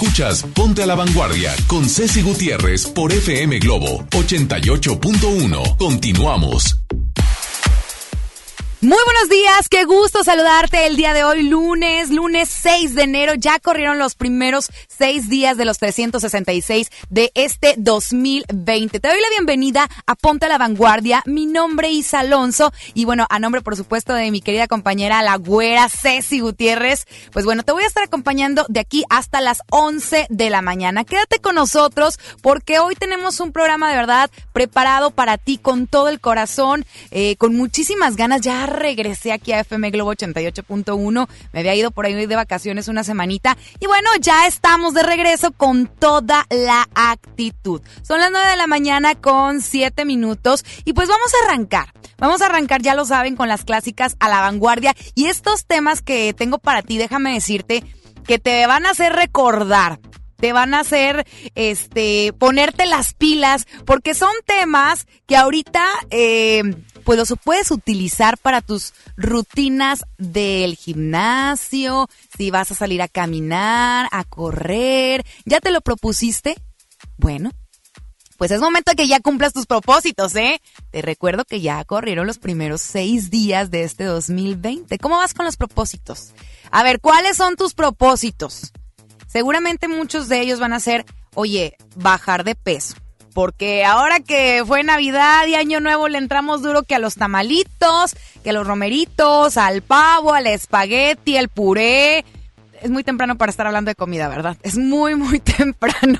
Escuchas Ponte a la Vanguardia con Ceci Gutiérrez por FM Globo 88.1. Continuamos. Muy buenos días, qué gusto saludarte el día de hoy, lunes, lunes 6 de enero. Ya corrieron los primeros seis días de los 366 de este 2020. Te doy la bienvenida a Ponte a la Vanguardia. Mi nombre es Alonso y bueno, a nombre por supuesto de mi querida compañera la güera Ceci Gutiérrez, pues bueno, te voy a estar acompañando de aquí hasta las 11 de la mañana. Quédate con nosotros porque hoy tenemos un programa de verdad preparado para ti con todo el corazón, eh, con muchísimas ganas ya regresé aquí a FM Globo 88.1. Me había ido por ahí de vacaciones una semanita. Y bueno, ya estamos de regreso con toda la actitud. Son las 9 de la mañana con 7 minutos. Y pues vamos a arrancar. Vamos a arrancar, ya lo saben, con las clásicas a la vanguardia. Y estos temas que tengo para ti, déjame decirte que te van a hacer recordar te van a hacer este ponerte las pilas porque son temas que ahorita eh, pues los puedes utilizar para tus rutinas del gimnasio, si vas a salir a caminar, a correr, ¿ya te lo propusiste? Bueno, pues es momento de que ya cumplas tus propósitos, ¿eh? Te recuerdo que ya corrieron los primeros seis días de este 2020. ¿Cómo vas con los propósitos? A ver, ¿cuáles son tus propósitos? Seguramente muchos de ellos van a ser, oye, bajar de peso. Porque ahora que fue Navidad y Año Nuevo le entramos duro que a los tamalitos, que a los romeritos, al pavo, al espagueti, al puré. Es muy temprano para estar hablando de comida, ¿verdad? Es muy, muy temprano.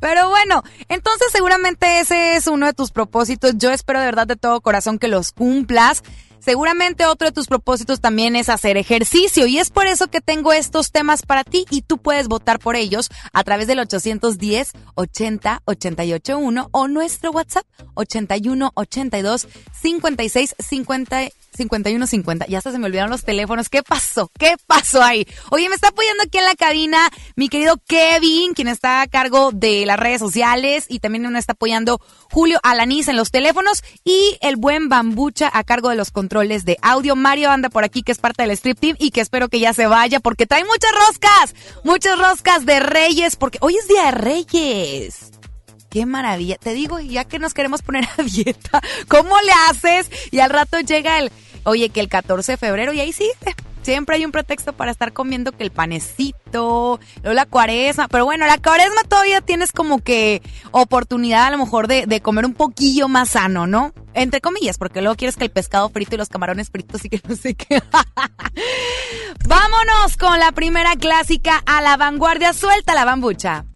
Pero bueno, entonces seguramente ese es uno de tus propósitos. Yo espero de verdad de todo corazón que los cumplas. Seguramente otro de tus propósitos también es hacer ejercicio y es por eso que tengo estos temas para ti y tú puedes votar por ellos a través del 810 80 881 o nuestro WhatsApp 81 82 56 50 5150. Ya hasta se me olvidaron los teléfonos. ¿Qué pasó? ¿Qué pasó ahí? Oye, me está apoyando aquí en la cabina mi querido Kevin, quien está a cargo de las redes sociales y también me está apoyando Julio Alanís en los teléfonos y el buen Bambucha a cargo de los controles de audio. Mario anda por aquí que es parte del Strip Team y que espero que ya se vaya porque trae muchas roscas, muchas roscas de Reyes porque hoy es Día de Reyes. Qué maravilla. Te digo, ya que nos queremos poner a dieta, ¿cómo le haces? Y al rato llega el, Oye, que el 14 de febrero y ahí sí, siempre hay un pretexto para estar comiendo que el panecito, luego la cuaresma, pero bueno, la cuaresma todavía tienes como que oportunidad a lo mejor de, comer un poquillo más sano, ¿no? Entre comillas, porque luego quieres que el pescado frito y los camarones fritos y que no sé qué. Vámonos con la primera clásica a la vanguardia, suelta la bambucha.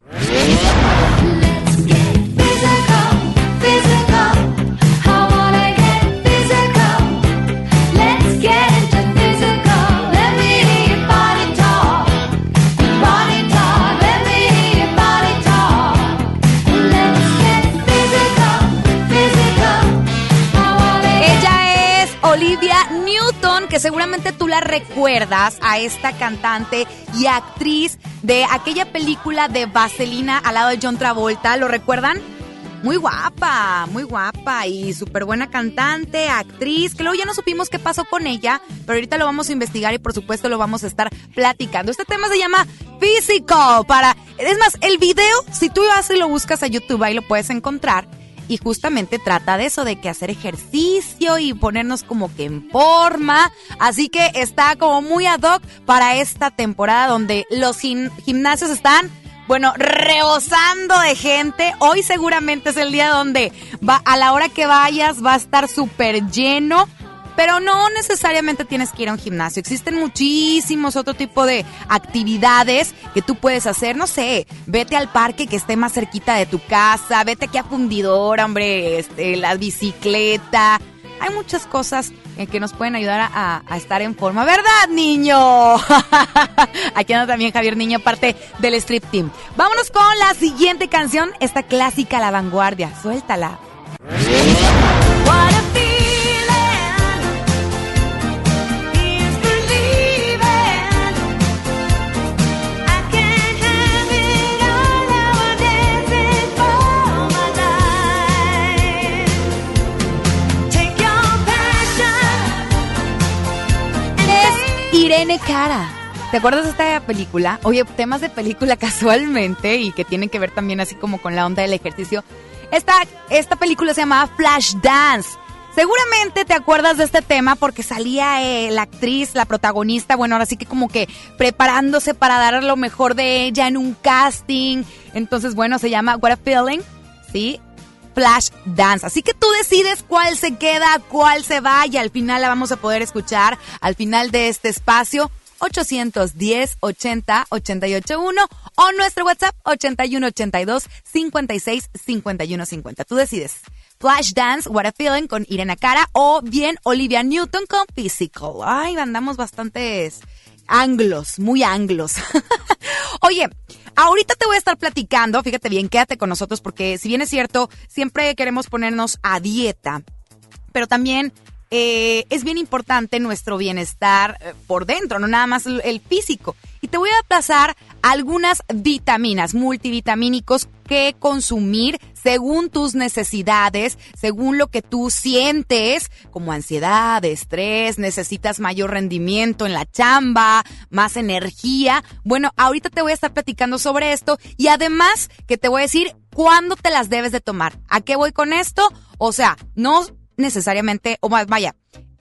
Seguramente tú la recuerdas a esta cantante y actriz de aquella película de Vaselina al lado de John Travolta. ¿Lo recuerdan? Muy guapa, muy guapa y súper buena cantante, actriz, que luego ya no supimos qué pasó con ella, pero ahorita lo vamos a investigar y por supuesto lo vamos a estar platicando. Este tema se llama Physical para... Es más, el video, si tú vas y lo buscas a YouTube, ahí lo puedes encontrar y justamente trata de eso, de que hacer ejercicio y ponernos como que en forma. Así que está como muy ad hoc para esta temporada donde los gimnasios están bueno, rebosando de gente. Hoy seguramente es el día donde va, a la hora que vayas va a estar súper lleno. Pero no necesariamente tienes que ir a un gimnasio. Existen muchísimos otro tipo de actividades que tú puedes hacer. No sé, vete al parque que esté más cerquita de tu casa, vete aquí a fundidora, hombre, este, la bicicleta. Hay muchas cosas que nos pueden ayudar a, a, estar en forma, ¿verdad, niño? Aquí anda también Javier Niño, parte del Strip Team. Vámonos con la siguiente canción, esta clásica La Vanguardia. Suéltala. Irene Cara ¿Te acuerdas de esta película? Oye, temas de película casualmente y que tienen que ver también así como con la onda del ejercicio. Esta, esta película se llamaba Flash Dance. Seguramente te acuerdas de este tema porque salía eh, la actriz, la protagonista, bueno, ahora sí que como que preparándose para dar lo mejor de ella en un casting. Entonces, bueno, se llama What a Feeling, ¿sí? Flash Dance. Así que tú decides cuál se queda, cuál se va y al final la vamos a poder escuchar al final de este espacio. 810 80 881 o nuestro WhatsApp 81 82 56 51 50. Tú decides. Flash Dance, What a Feeling con Irena Cara o bien Olivia Newton con Physical. Ay, andamos bastantes anglos, muy anglos. Oye, ahorita te voy a estar platicando, fíjate bien, quédate con nosotros porque si bien es cierto, siempre queremos ponernos a dieta, pero también eh, es bien importante nuestro bienestar eh, por dentro, no nada más el físico. Y te voy a pasar algunas vitaminas, multivitamínicos que consumir según tus necesidades, según lo que tú sientes, como ansiedad, estrés, necesitas mayor rendimiento en la chamba, más energía. Bueno, ahorita te voy a estar platicando sobre esto y además que te voy a decir cuándo te las debes de tomar. ¿A qué voy con esto? O sea, no necesariamente, o vaya,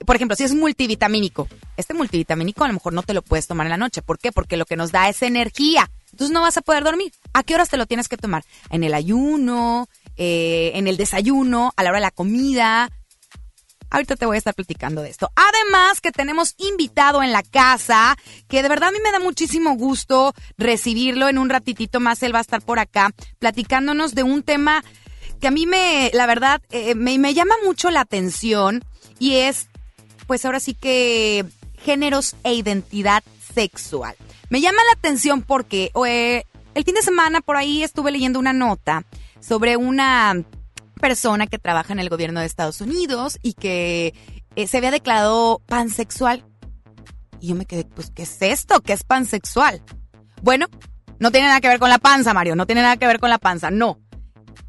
por ejemplo, si es multivitamínico, este multivitamínico a lo mejor no te lo puedes tomar en la noche. ¿Por qué? Porque lo que nos da es energía. Entonces no vas a poder dormir. ¿A qué horas te lo tienes que tomar? En el ayuno, eh, en el desayuno, a la hora de la comida. Ahorita te voy a estar platicando de esto. Además que tenemos invitado en la casa, que de verdad a mí me da muchísimo gusto recibirlo. En un ratitito más él va a estar por acá platicándonos de un tema que a mí me, la verdad, eh, me, me llama mucho la atención y es, pues ahora sí que géneros e identidad sexual. Me llama la atención porque el fin de semana por ahí estuve leyendo una nota sobre una persona que trabaja en el gobierno de Estados Unidos y que eh, se había declarado pansexual. Y yo me quedé, pues, ¿qué es esto? ¿Qué es pansexual? Bueno, no tiene nada que ver con la panza, Mario, no tiene nada que ver con la panza, no.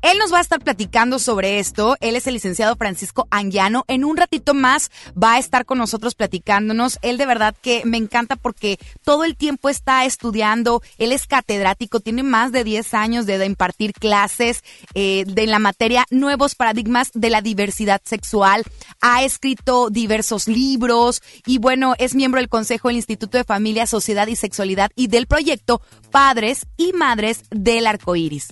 Él nos va a estar platicando sobre esto. Él es el licenciado Francisco Anguiano. En un ratito más va a estar con nosotros platicándonos. Él de verdad que me encanta porque todo el tiempo está estudiando. Él es catedrático, tiene más de 10 años de, impartir clases eh, de la materia Nuevos Paradigmas de la Diversidad Sexual. Ha escrito diversos libros y bueno, es miembro del Consejo del Instituto de Familia, Sociedad y Sexualidad y del proyecto Padres y Madres del Arco Iris.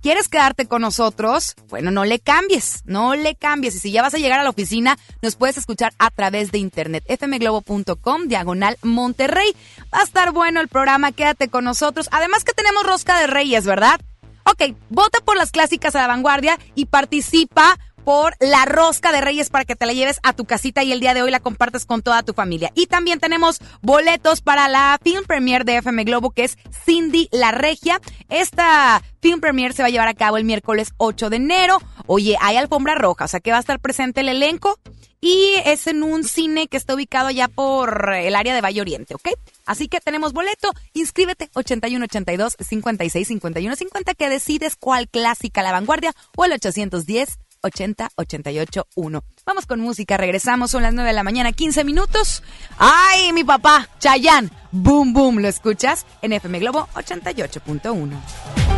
¿Quieres quedarte con nosotros? Bueno, no le cambies, no le cambies. Y si ya vas a llegar a la oficina, nos puedes escuchar a través de internet, fmglobo.com, diagonal Monterrey. Va a estar bueno el programa, quédate con nosotros. Además que tenemos rosca de reyes, ¿verdad? Ok, vota por las clásicas a la vanguardia y participa por la rosca de Reyes para que te la lleves a tu casita y el día de hoy la compartas con toda tu familia. Y también tenemos boletos para la film premiere de FM Globo que es Cindy la Regia. Esta film premiere se va a llevar a cabo el miércoles 8 de enero. Oye, hay alfombra roja, o sea que va a estar presente el elenco y es en un cine que está ubicado allá por el área de Valle Oriente, ¿ok? Así que tenemos boleto, inscríbete 8182 56 51 50 que decides cuál clásica la vanguardia o el 810 80 88 1. Vamos con música, regresamos, son las 9 de la mañana, 15 minutos. ¡Ay, mi papá! Chayanne, boom, boom, ¿lo escuchas? En FM Globo 88.1.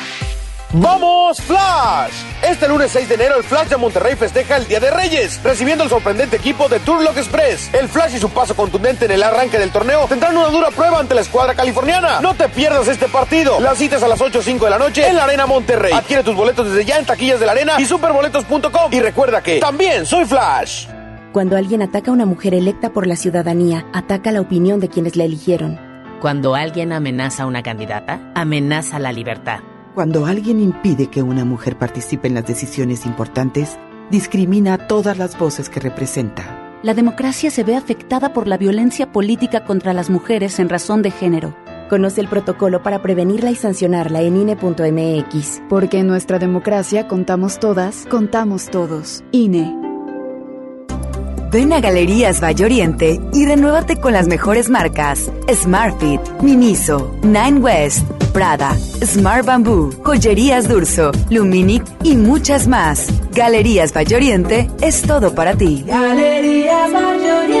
¡Vamos, Flash! Este lunes 6 de enero, el Flash de Monterrey festeja el Día de Reyes, recibiendo el sorprendente equipo de Turlock Express. El Flash y su paso contundente en el arranque del torneo tendrán una dura prueba ante la escuadra californiana. No te pierdas este partido. Las citas a las 8.05 de la noche en la Arena Monterrey. Adquiere tus boletos desde ya en taquillas de la arena y superboletos.com. Y recuerda que también soy Flash. Cuando alguien ataca a una mujer electa por la ciudadanía, ataca la opinión de quienes la eligieron. Cuando alguien amenaza a una candidata, amenaza la libertad. Cuando alguien impide que una mujer participe en las decisiones importantes, discrimina a todas las voces que representa. La democracia se ve afectada por la violencia política contra las mujeres en razón de género. Conoce el protocolo para prevenirla y sancionarla en INE.mx. Porque en nuestra democracia contamos todas, contamos todos. INE. Ven a Galerías Valle Oriente y renuévate con las mejores marcas: Smartfit, Miniso, Nine West, Prada, Smart Bamboo, Joyerías Durso, Luminic y muchas más. Galerías Valle Oriente es todo para ti. Galerías Valle Oriente.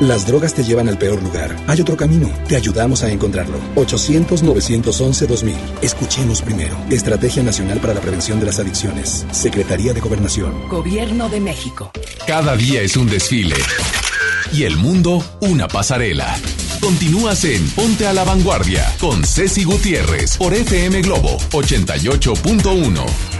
Las drogas te llevan al peor lugar. Hay otro camino. Te ayudamos a encontrarlo. 800-911-2000. Escuchemos primero. Estrategia Nacional para la Prevención de las Adicciones. Secretaría de Gobernación. Gobierno de México. Cada día es un desfile. Y el mundo una pasarela. Continúas en Ponte a la Vanguardia con Ceci Gutiérrez por FM Globo 88.1.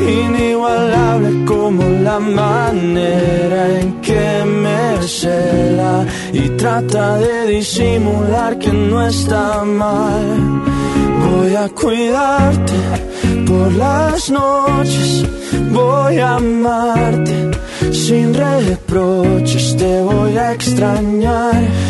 inigualable como la manera en que me cela y trata de disimular que no está mal. Voy a cuidarte por las noches, voy a amarte sin reproches, te voy a extrañar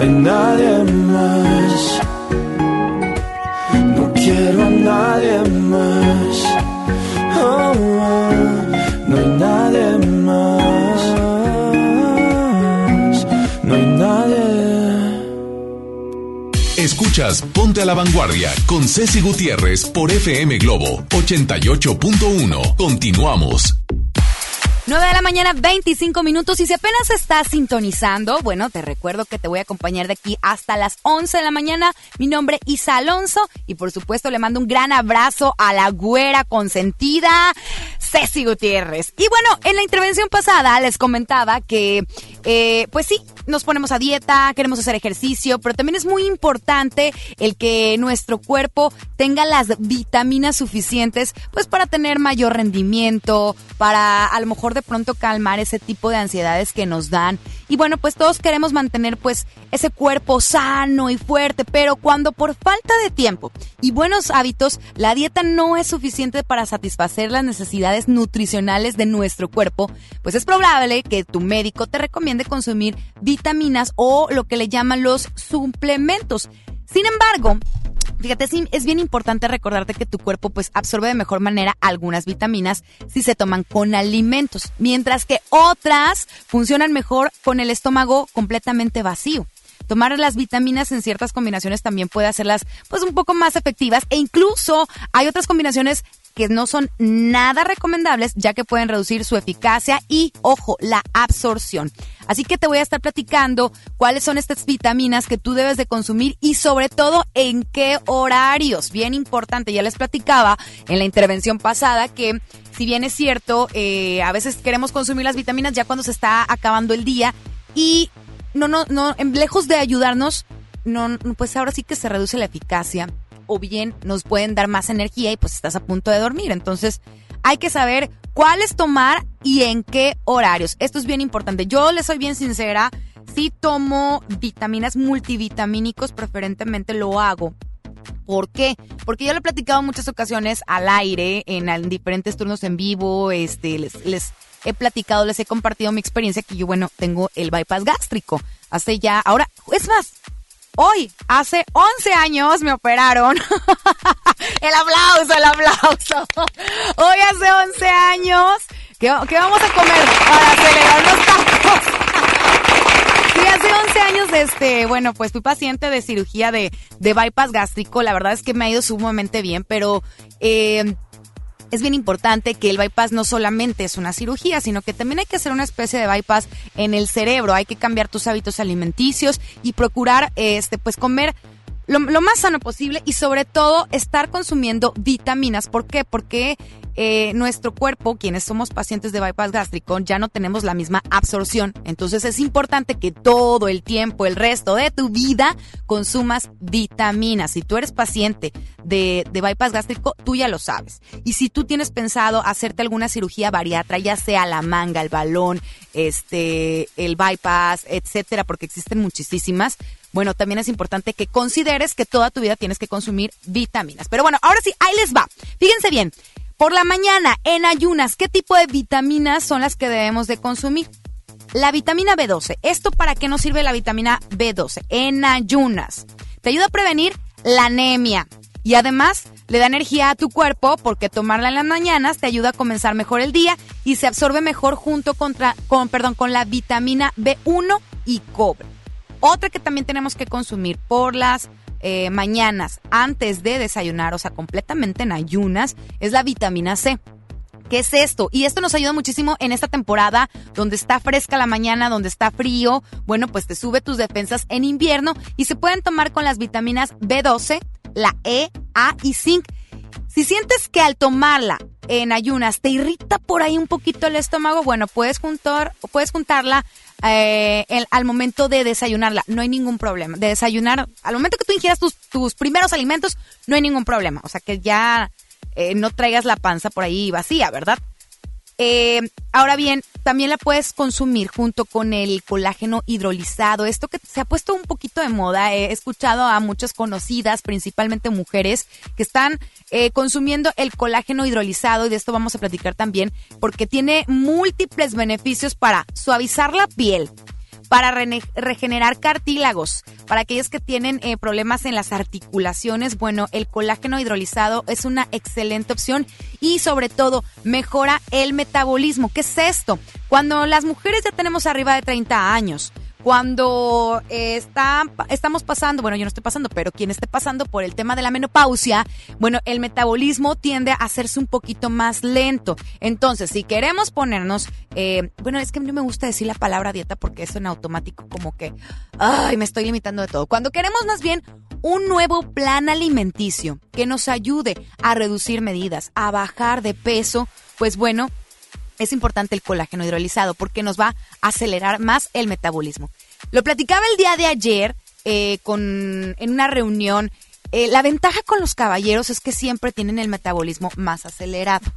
No hay nadie más. No quiero a nadie más. Oh, no hay nadie más. No hay nadie. Escuchas Ponte a la Vanguardia con Ceci Gutiérrez por FM Globo 88.1. Continuamos. 9 de la mañana, 25 minutos. Y si apenas estás sintonizando, bueno, te recuerdo que te voy a acompañar de aquí hasta las 11 de la mañana. Mi nombre es Isa Alonso y por supuesto le mando un gran abrazo a la güera consentida, Ceci Gutiérrez. Y bueno, en la intervención pasada les comentaba que, eh, pues sí, nos ponemos a dieta, queremos hacer ejercicio, pero también es muy importante el que nuestro cuerpo tenga las vitaminas suficientes, pues para tener mayor rendimiento, para a lo mejor de pronto calmar ese tipo de ansiedades que nos dan. Y bueno, pues todos queremos mantener pues ese cuerpo sano y fuerte, pero cuando por falta de tiempo y buenos hábitos, la dieta no es suficiente para satisfacer las necesidades nutricionales de nuestro cuerpo, pues es probable que tu médico te recomiende consumir vitaminas o lo que le llaman los suplementos. Sin embargo, Fíjate, es bien importante recordarte que tu cuerpo pues absorbe de mejor manera algunas vitaminas si se toman con alimentos, mientras que otras funcionan mejor con el estómago completamente vacío. Tomar las vitaminas en ciertas combinaciones también puede hacerlas pues un poco más efectivas e incluso hay otras combinaciones que no son nada recomendables ya que pueden reducir su eficacia y, ojo, la absorción. Así que te voy a estar platicando cuáles son estas vitaminas que tú debes de consumir y sobre todo en qué horarios. Bien importante, ya les platicaba en la intervención pasada que si bien es cierto, eh, a veces queremos consumir las vitaminas ya cuando se está acabando el día y no, no, no, lejos de ayudarnos, no, pues ahora sí que se reduce la eficacia o bien nos pueden dar más energía y pues estás a punto de dormir. Entonces hay que saber cuáles tomar y en qué horarios. Esto es bien importante. Yo les soy bien sincera, si tomo vitaminas multivitamínicos, preferentemente lo hago ¿Por qué? Porque yo lo he platicado en muchas ocasiones al aire, en, diferentes turnos en vivo, este, les, les he platicado, les he compartido mi experiencia que yo, bueno, tengo el bypass gástrico. Hace ya, ahora, es más, hoy, hace 11 años me operaron. el aplauso, el aplauso. Hoy hace 11 años. ¿Qué, vamos a comer para celebrar los tacos? Sí, hace 11 años, este, bueno, pues fui paciente de cirugía de, de bypass gástrico. La verdad es que me ha ido sumamente bien, pero eh, es bien importante que el bypass no solamente es una cirugía, sino que también hay que hacer una especie de bypass en el cerebro. Hay que cambiar tus hábitos alimenticios y procurar, este, pues comer lo, más sano posible y sobre todo estar consumiendo vitaminas. ¿Por qué? Porque eh, nuestro cuerpo, quienes somos pacientes de bypass gástrico, ya no tenemos la misma absorción. Entonces es importante que todo el tiempo, el resto de tu vida, consumas vitaminas. Si tú eres paciente de, de bypass gástrico, tú ya lo sabes. Y si tú tienes pensado hacerte alguna cirugía bariatra, ya sea la manga, el balón, este, el bypass, etcétera, porque existen muchísimas, bueno, también es importante que consideres que toda tu vida tienes que consumir vitaminas. Pero bueno, ahora sí, ahí les va. Fíjense bien, por la mañana, en ayunas, ¿qué tipo de vitaminas son las que debemos de consumir? La vitamina B12. ¿Esto para qué nos sirve la vitamina B12? En ayunas. Te ayuda a prevenir la anemia. Y además le da energía a tu cuerpo porque tomarla en las mañanas te ayuda a comenzar mejor el día y se absorbe mejor junto con, perdón, con la vitamina B1 y cobre. Otra que también tenemos que consumir por las eh, mañanas antes de desayunar, o sea, completamente en ayunas, es la vitamina C. ¿Qué es esto? Y esto nos ayuda muchísimo en esta temporada donde está fresca la mañana, donde está frío. Bueno, pues te sube tus defensas en invierno y se pueden tomar con las vitaminas B12, la E, A y zinc. Si sientes que al tomarla en ayunas te irrita por ahí un poquito el estómago, bueno, puedes juntar, puedes juntarla eh, al momento de desayunarla. No hay ningún problema. De desayunar, al momento que tú ingieras tus, tus primeros alimentos, no hay ningún problema. O sea, que ya eh, no traigas la panza por ahí vacía, ¿verdad? Eh, ahora bien, también la puedes consumir junto con el colágeno hidrolizado. Esto que se ha puesto un poquito de moda. He escuchado a muchas conocidas, principalmente mujeres, que están eh, consumiendo el colágeno hidrolizado y de esto vamos a platicar también porque tiene múltiples beneficios para suavizar la piel, para regenerar cartílagos. Para aquellos que tienen eh, problemas en las articulaciones, bueno, el colágeno hidrolizado es una excelente opción y sobre todo mejora el metabolismo. ¿Qué es esto? Cuando las mujeres ya tenemos arriba de 30 años, cuando eh, está, estamos pasando, bueno, yo no estoy pasando, pero quien esté pasando por el tema de la menopausia, bueno, el metabolismo tiende a hacerse un poquito más lento. Entonces, si queremos ponernos, eh, bueno, es que no me gusta decir la palabra dieta porque eso en automático como que, ay, me estoy limitando de todo. Cuando queremos más bien un nuevo plan alimenticio que nos ayude a reducir medidas, a bajar de peso, pues bueno, es importante el colágeno hidrolizado porque nos va a acelerar más el metabolismo. Lo platicaba el día de ayer eh, con, en una reunión. Eh, la ventaja con los caballeros es que siempre tienen el metabolismo más acelerado.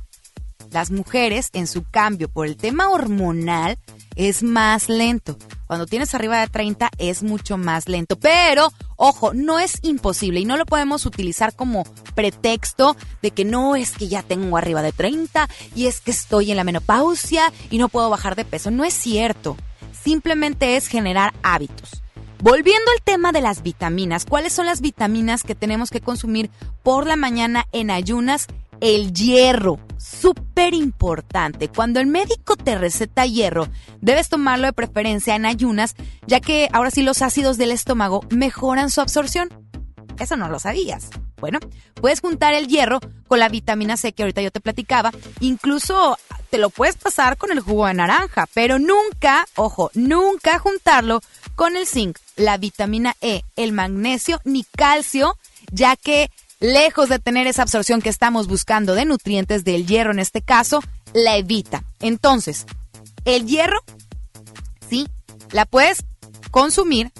Las mujeres, en su cambio, por el tema hormonal, es más lento. Cuando tienes arriba de 30 es mucho más lento. Pero, ojo, no es imposible y no lo podemos utilizar como pretexto de que no es que ya tengo arriba de 30 y es que estoy en la menopausia y no puedo bajar de peso. No es cierto. Simplemente es generar hábitos. Volviendo al tema de las vitaminas, ¿cuáles son las vitaminas que tenemos que consumir por la mañana en ayunas? El hierro, súper importante. Cuando el médico te receta hierro, debes tomarlo de preferencia en ayunas, ya que ahora sí los ácidos del estómago mejoran su absorción. Eso no lo sabías. Bueno, puedes juntar el hierro con la vitamina C que ahorita yo te platicaba. Incluso te lo puedes pasar con el jugo de naranja, pero nunca, ojo, nunca juntarlo con el zinc, la vitamina E, el magnesio ni calcio, ya que lejos de tener esa absorción que estamos buscando de nutrientes del hierro en este caso, la evita. Entonces, el hierro, sí, la puedes consumir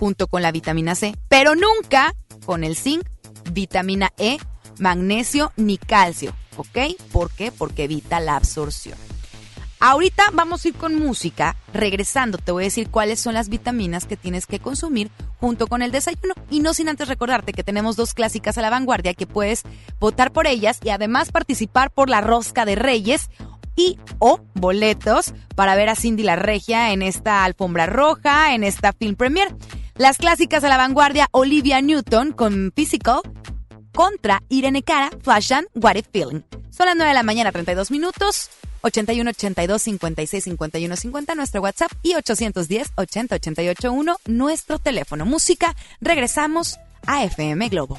junto con la vitamina C, pero nunca con el zinc, vitamina E, magnesio ni calcio, ¿ok? ¿Por qué? Porque evita la absorción. Ahorita vamos a ir con música. Regresando, te voy a decir cuáles son las vitaminas que tienes que consumir junto con el desayuno. Y no sin antes recordarte que tenemos dos clásicas a la vanguardia que puedes votar por ellas y además participar por la rosca de Reyes y o boletos para ver a Cindy la Regia en esta alfombra roja, en esta film premiere. Las clásicas a la vanguardia Olivia Newton con Physical contra Irene Cara, Fashion, What It Feeling. Son las 9 de la mañana, 32 minutos. 81 82 56 51 50 nuestro WhatsApp y 810 80 88 1 nuestro teléfono. Música, regresamos a FM Globo.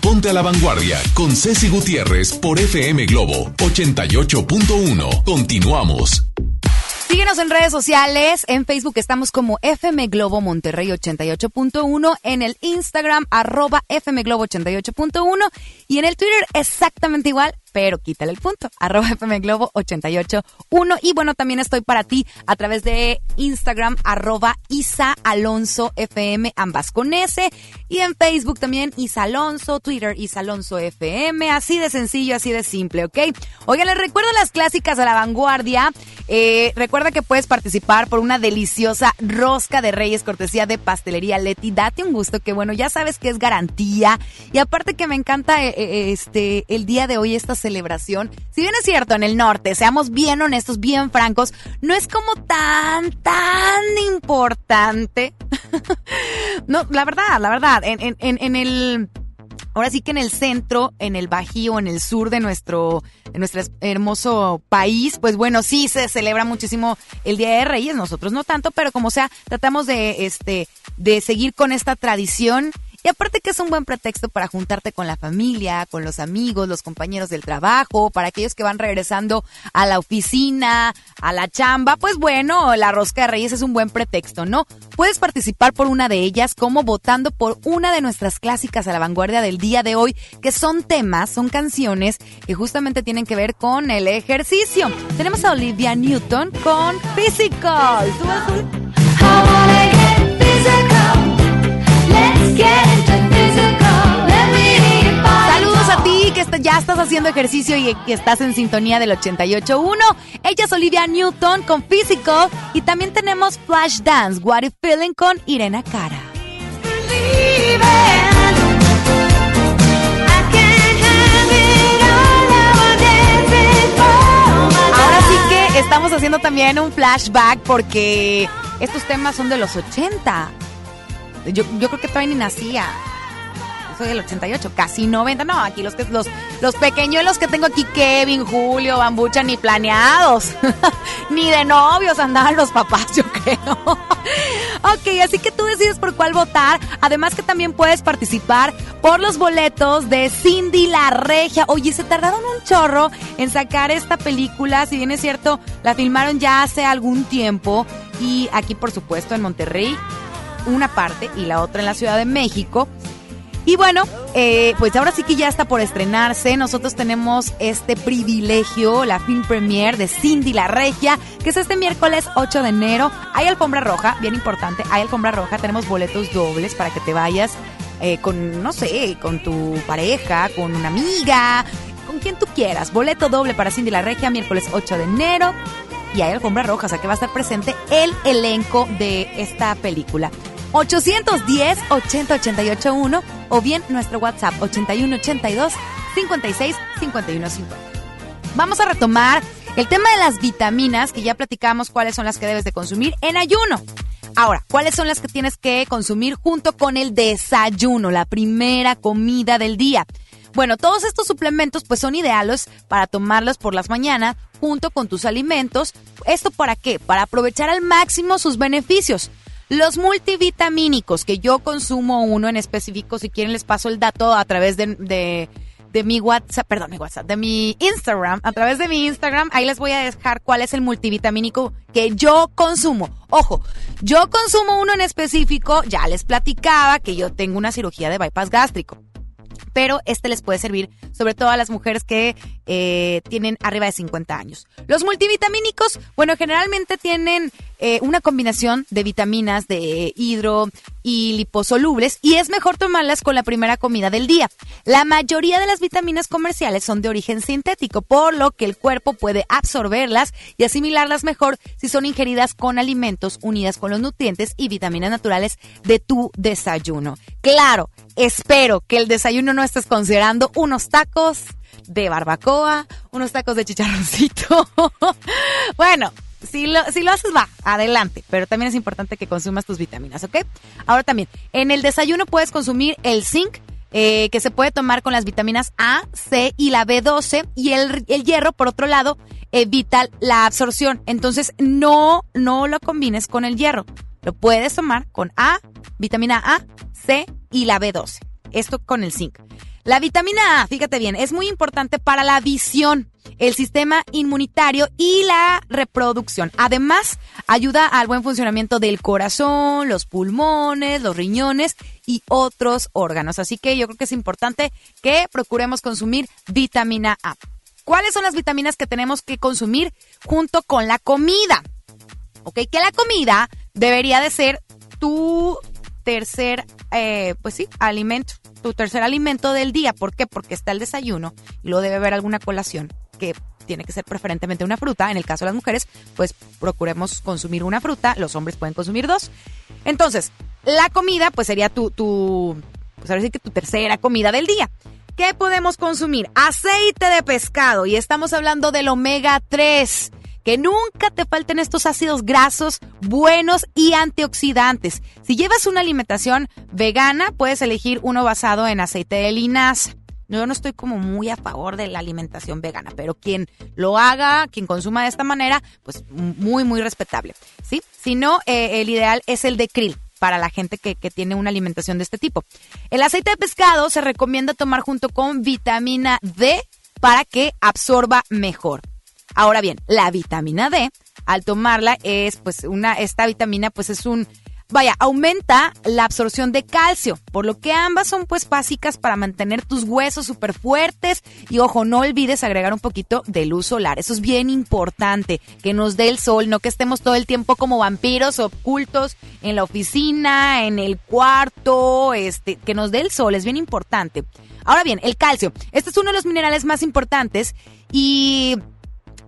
Ponte a la Vanguardia con Ceci Gutiérrez por FM Globo 88.1. Continuamos. Síguenos en redes sociales. En Facebook estamos como FM Globo Monterrey 88.1. En el Instagram, arroba FM Globo 88.1. Y en el Twitter, exactamente igual, pero quítale el punto. Arroba FM Globo 88.1. Y bueno, también estoy para ti a través de Instagram, arroba Isa Alonso FM, ambas con S. Y en Facebook también Isa Alonso, Twitter Isa Alonso FM. Así de sencillo, así de simple, ¿ok? Oigan, les recuerdo las clásicas a la vanguardia. Eh, recuerda que puedes participar por una deliciosa rosca de reyes cortesía de pastelería Leti. Date un gusto que bueno, ya sabes que es garantía. Y aparte que me encanta eh, eh, este el día de hoy estas celebración, si bien es cierto, en el norte, seamos bien honestos, bien francos, no es como tan, tan importante. no, la verdad, la verdad, en, en, en, el... Ahora sí que en el centro, en el Bajío, en el sur de nuestro, de nuestro hermoso país, pues bueno, sí se celebra muchísimo el Día de Reyes, nosotros no tanto, pero como sea, tratamos de, este, de seguir con esta tradición y aparte que es un buen pretexto para juntarte con la familia, con los amigos, los compañeros del trabajo, para aquellos que van regresando a la oficina, a la chamba, pues bueno, la rosca de reyes es un buen pretexto, ¿no? Puedes participar por una de ellas como votando por una de nuestras clásicas a la vanguardia del día de hoy, que son temas, son canciones que justamente tienen que ver con el ejercicio. Tenemos a Olivia Newton con Physical. Saludos a ti que ya estás haciendo ejercicio y que estás en sintonía del 88.1. Ella es Olivia Newton con Physical y también tenemos Flash Dance, What If Feeling con Irena Cara. Ahora sí que estamos haciendo también un flashback porque estos temas son de los 80. Yo, creo que todavía ni nacía. soy del 88, casi 90. No, aquí los los, los pequeñuelos que tengo aquí, Kevin, Julio, Bambucha, ni planeados. ni de novios andaban los papás, yo creo. ok, así que tú decides por cuál votar. Además que también puedes participar por los boletos de Cindy la Regia. Oye, se tardaron un chorro en sacar esta película. Si bien es cierto, la filmaron ya hace algún tiempo. Y aquí, por supuesto, en Monterrey una parte y la otra en la Ciudad de México. Y bueno, eh, pues ahora sí que ya está por estrenarse. Nosotros tenemos este privilegio, la film premiere de Cindy la Regia, que es este miércoles 8 de enero. Hay alfombra roja, bien importante, hay alfombra roja. Tenemos boletos dobles para que te vayas eh, con, no sé, con tu pareja, con una amiga, con quien tú quieras. Boleto doble para Cindy la Regia, miércoles 8 de enero. Y hay alfombra roja, o sea que va a estar presente el elenco de esta película. 810-80-881 o bien nuestro WhatsApp 8182 56 51 50. Vamos a retomar el tema de las vitaminas, que ya platicamos cuáles son las que debes de consumir en ayuno. Ahora, ¿cuáles son las que tienes que consumir junto con el desayuno, la primera comida del día? Bueno, todos estos suplementos pues son ideales para tomarlos por las mañanas junto con tus alimentos. ¿Esto para qué? Para aprovechar al máximo sus beneficios. Los multivitamínicos, que yo consumo uno en específico, si quieren les paso el dato a través de, de, mi WhatsApp, perdón, mi WhatsApp, de mi Instagram, a través de mi Instagram, ahí les voy a dejar cuál es el multivitamínico que yo consumo. Ojo, yo consumo uno en específico, ya les platicaba que yo tengo una cirugía de bypass gástrico pero este les puede servir sobre todo a las mujeres que eh, tienen arriba de 50 años. Los multivitamínicos, bueno, generalmente tienen eh, una combinación de vitaminas de hidro y liposolubles y es mejor tomarlas con la primera comida del día. La mayoría de las vitaminas comerciales son de origen sintético, por lo que el cuerpo puede absorberlas y asimilarlas mejor si son ingeridas con alimentos unidas con los nutrientes y vitaminas naturales de tu desayuno. Claro, espero que el desayuno no estés considerando unos tacos de barbacoa, unos tacos de chicharroncito. bueno, si lo, si lo haces, va, adelante. Pero también es importante que consumas tus vitaminas, ¿ok? Ahora también, en el desayuno puedes consumir el zinc, eh, que se puede tomar con las vitaminas A, C y la B12. Y el, el, hierro, por otro lado, evita la absorción. Entonces, no, no lo combines con el hierro. Lo puedes tomar con A, vitamina A, C y la B12. Esto con el zinc. La vitamina A, fíjate bien, es muy importante para la visión, el sistema inmunitario y la reproducción. Además, ayuda al buen funcionamiento del corazón, los pulmones, los riñones y otros órganos. Así que yo creo que es importante que procuremos consumir vitamina A. ¿Cuáles son las vitaminas que tenemos que consumir junto con la comida? Ok, que la comida debería de ser tu tercer, eh, pues sí, alimento tu tercer alimento del día. ¿Por qué? Porque está el desayuno y luego debe haber alguna colación que tiene que ser preferentemente una fruta. En el caso de las mujeres, pues procuremos consumir una fruta. Los hombres pueden consumir dos. Entonces, la comida, pues sería tu, tu pues sí que tu tercera comida del día. ¿Qué podemos consumir? Aceite de pescado y estamos hablando del omega 3 que nunca te falten estos ácidos grasos buenos y antioxidantes. Si llevas una alimentación vegana, puedes elegir uno basado en aceite de linaza. Yo no estoy como muy a favor de la alimentación vegana, pero quien lo haga, quien consuma de esta manera, pues muy, muy respetable. ¿sí? Si no, eh, el ideal es el de krill para la gente que, que, tiene una alimentación de este tipo. El aceite de pescado se recomienda tomar junto con vitamina D para que absorba mejor. Ahora bien, la vitamina D, al tomarla es pues una, esta vitamina pues es un, vaya, aumenta la absorción de calcio, por lo que ambas son pues básicas para mantener tus huesos súper fuertes y ojo, no olvides agregar un poquito de luz solar, eso es bien importante, que nos dé el sol, no que estemos todo el tiempo como vampiros ocultos en la oficina, en el cuarto, este, que nos dé el sol, es bien importante. Ahora bien, el calcio, este es uno de los minerales más importantes y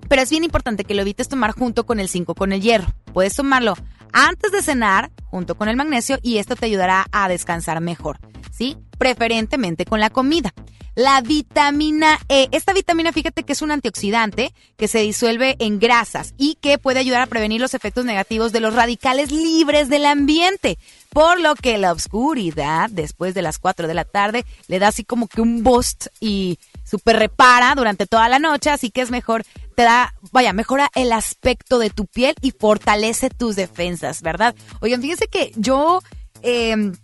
pero es bien importante que lo evites tomar junto con el 5, con el hierro. Puedes tomarlo antes de cenar junto con el magnesio y esto te ayudará a descansar mejor, ¿sí? Preferentemente con la comida. La vitamina E. Esta vitamina, fíjate que es un antioxidante que se disuelve en grasas y que puede ayudar a prevenir los efectos negativos de los radicales libres del ambiente. Por lo que la oscuridad, después de las 4 de la tarde, le da así como que un boost y super repara durante toda la noche, así que es mejor, te da, vaya, mejora el aspecto de tu piel y fortalece tus defensas, ¿verdad? Oigan, fíjense que yo em,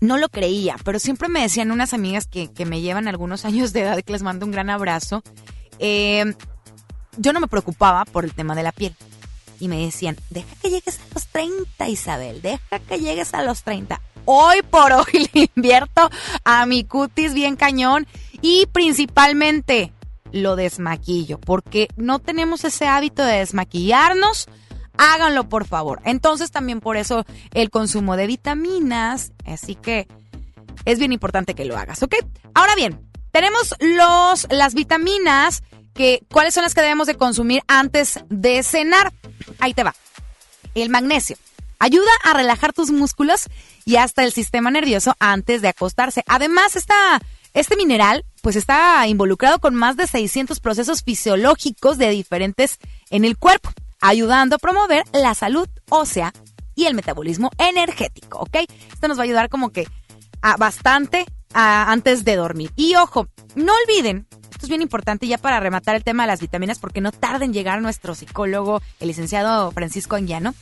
no lo creía, pero siempre me decían unas amigas que, me llevan algunos años de edad, que les mando un gran abrazo, em, yo no me preocupaba por el tema de la piel. Y me decían, deja que llegues a los 30, Isabel, deja que llegues a los 30. Hoy por hoy le invierto a mi cutis bien cañón y principalmente lo desmaquillo, porque no tenemos ese hábito de desmaquillarnos. Háganlo, por favor. Entonces, también por eso el consumo de vitaminas. Así que es bien importante que lo hagas, ¿ok? Ahora bien, tenemos los, las vitaminas que, ¿cuáles son las que debemos de consumir antes de cenar? Ahí te va. El magnesio. Ayuda a relajar tus músculos y hasta el sistema nervioso antes de acostarse. Además, esta este mineral pues está involucrado con más de 600 procesos fisiológicos de diferentes en el cuerpo, ayudando a promover la salud ósea y el metabolismo energético, ¿ok? Esto nos va a ayudar como que a bastante antes de dormir. Y ojo, no olviden, esto es bien importante ya para rematar el tema de las vitaminas porque no tarden en llegar nuestro psicólogo, el licenciado Francisco Anguiano.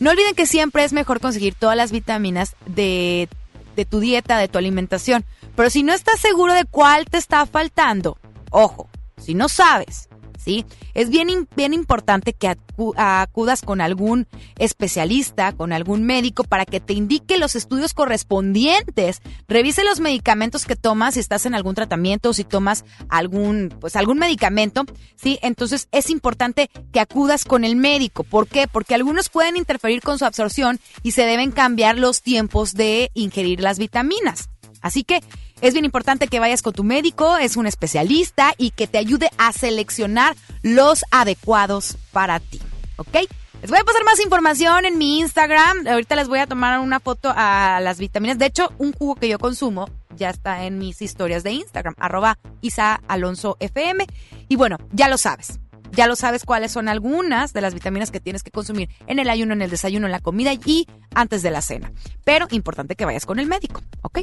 No olviden que siempre es mejor conseguir todas las vitaminas de de tu dieta, de tu alimentación. Pero si no estás seguro de cuál te está faltando, ojo, si no sabes, ¿sí? Es bien, bien importante que acudas con algún especialista, con algún médico, para que te indique los estudios correspondientes. Revise los medicamentos que tomas, si estás en algún tratamiento o si tomas algún, pues algún medicamento, ¿sí? Entonces es importante que acudas con el médico. ¿Por qué? Porque algunos pueden interferir con su absorción y se deben cambiar los tiempos de ingerir las vitaminas. Así que es bien importante que vayas con tu médico, es un especialista y que te ayude a seleccionar los adecuados para ti. ¿Ok? Les voy a pasar más información en mi Instagram. Ahorita les voy a tomar una foto a las vitaminas. De hecho, un jugo que yo consumo ya está en mis historias de Instagram, arroba Isa Alonso FM. Y bueno, ya lo sabes ya lo sabes cuáles son algunas de las vitaminas que tienes que consumir en el ayuno, en el desayuno, en la comida y antes de la cena. Pero importante que vayas con el médico, ¿ok?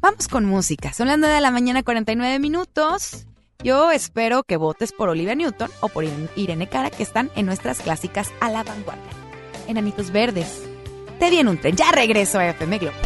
Vamos con música. Son las 9 de la mañana, 49 minutos. Yo espero que votes por Olivia Newton o por Irene Cara, que están en nuestras clásicas a la vanguardia. Enanitos Verdes. Te viene un tren. Ya regreso a FM Globo.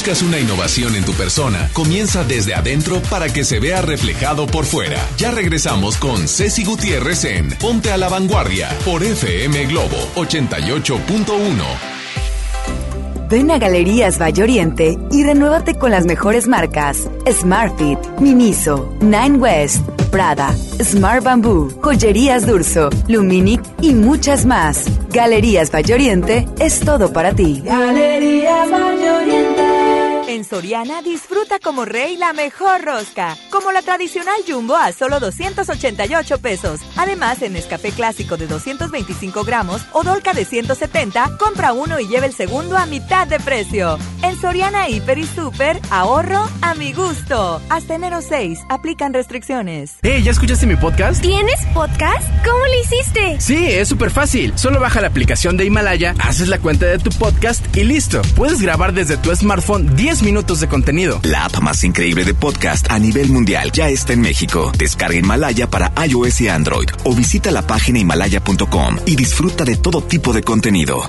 Buscas una innovación en tu persona, comienza desde adentro para que se vea reflejado por fuera. Ya regresamos con Ceci Gutiérrez en Ponte a la Vanguardia por FM Globo 88.1. Ven a Galerías Valle Oriente y renuévate con las mejores marcas: Smartfit, Miniso, Nine West, Prada, Smart Bamboo, Joyerías Durso, Luminic y muchas más. Galerías Valle Oriente es todo para ti. Soriana disfruta como rey la mejor rosca, como la tradicional Jumbo a solo 288 pesos. Además, en Escafé Clásico de 225 gramos o Dolca de 170, compra uno y lleve el segundo a mitad de precio. Soriana Hiper y Super, ahorro a mi gusto. Hasta enero 6, aplican restricciones. Hey, ¿ya escuchaste mi podcast? ¿Tienes podcast? ¿Cómo lo hiciste? Sí, es súper fácil. Solo baja la aplicación de Himalaya, haces la cuenta de tu podcast y listo. Puedes grabar desde tu smartphone 10 minutos de contenido. La app más increíble de podcast a nivel mundial ya está en México. Descarga Himalaya para iOS y Android o visita la página himalaya.com y disfruta de todo tipo de contenido.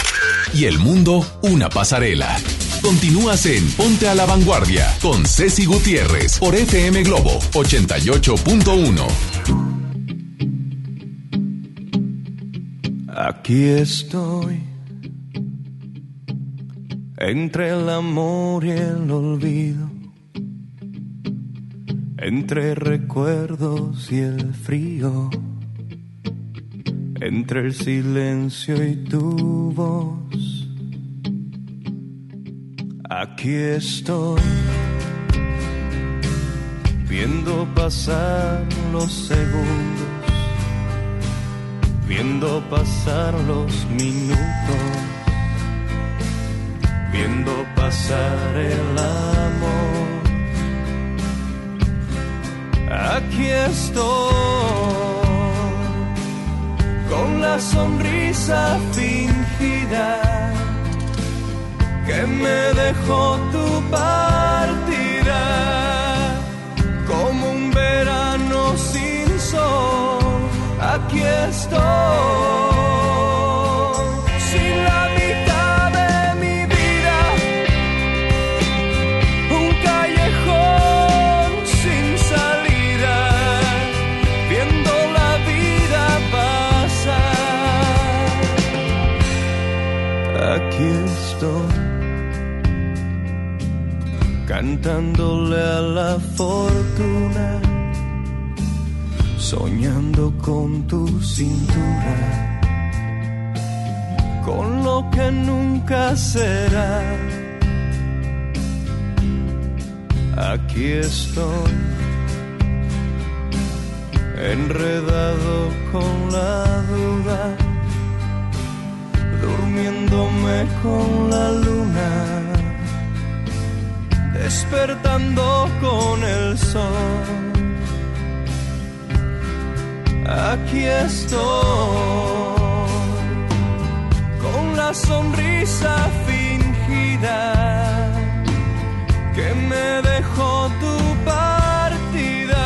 Y el mundo una pasarela. Continúas en Ponte a la Vanguardia con Ceci Gutiérrez por FM Globo 88.1. Aquí estoy, entre el amor y el olvido, entre recuerdos y el frío, entre el silencio y tu voz Aquí estoy, viendo pasar los segundos, viendo pasar los minutos, viendo pasar el amor. Aquí estoy, con la sonrisa fingida que me dejó tu partida como un verano sin sol. Aquí estoy. Cantándole a la fortuna, soñando con tu cintura, con lo que nunca será. Aquí estoy, enredado con la duda, durmiéndome con la luna despertando con el sol. Aquí estoy, con la sonrisa fingida que me dejó tu partida,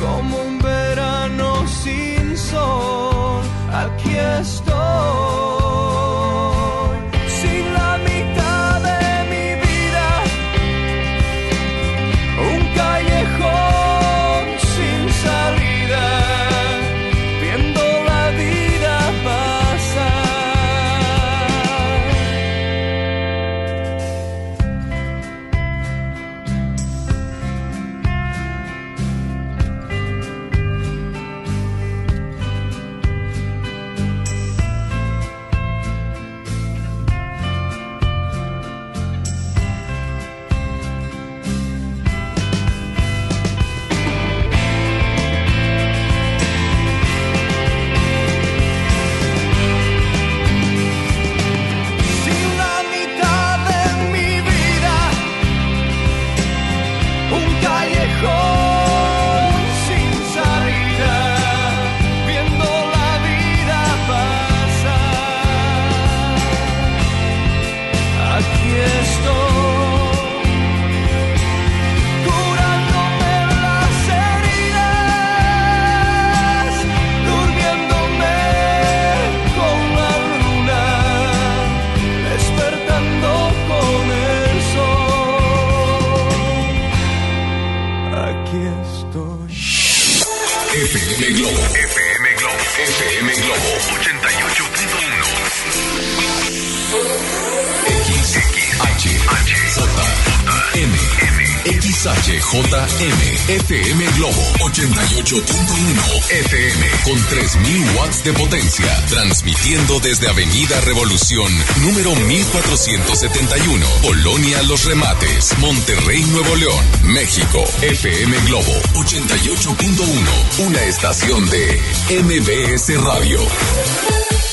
como un verano sin sol. JM de potencia, transmitiendo desde Avenida Revolución, número 1471, Polonia Los Remates, Monterrey, Nuevo León, México. FM Globo 88.1, una estación de MBS Radio.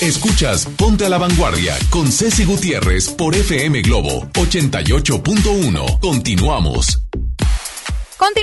Escuchas Ponte a la Vanguardia con Ceci Gutiérrez por FM Globo 88.1. Continuamos.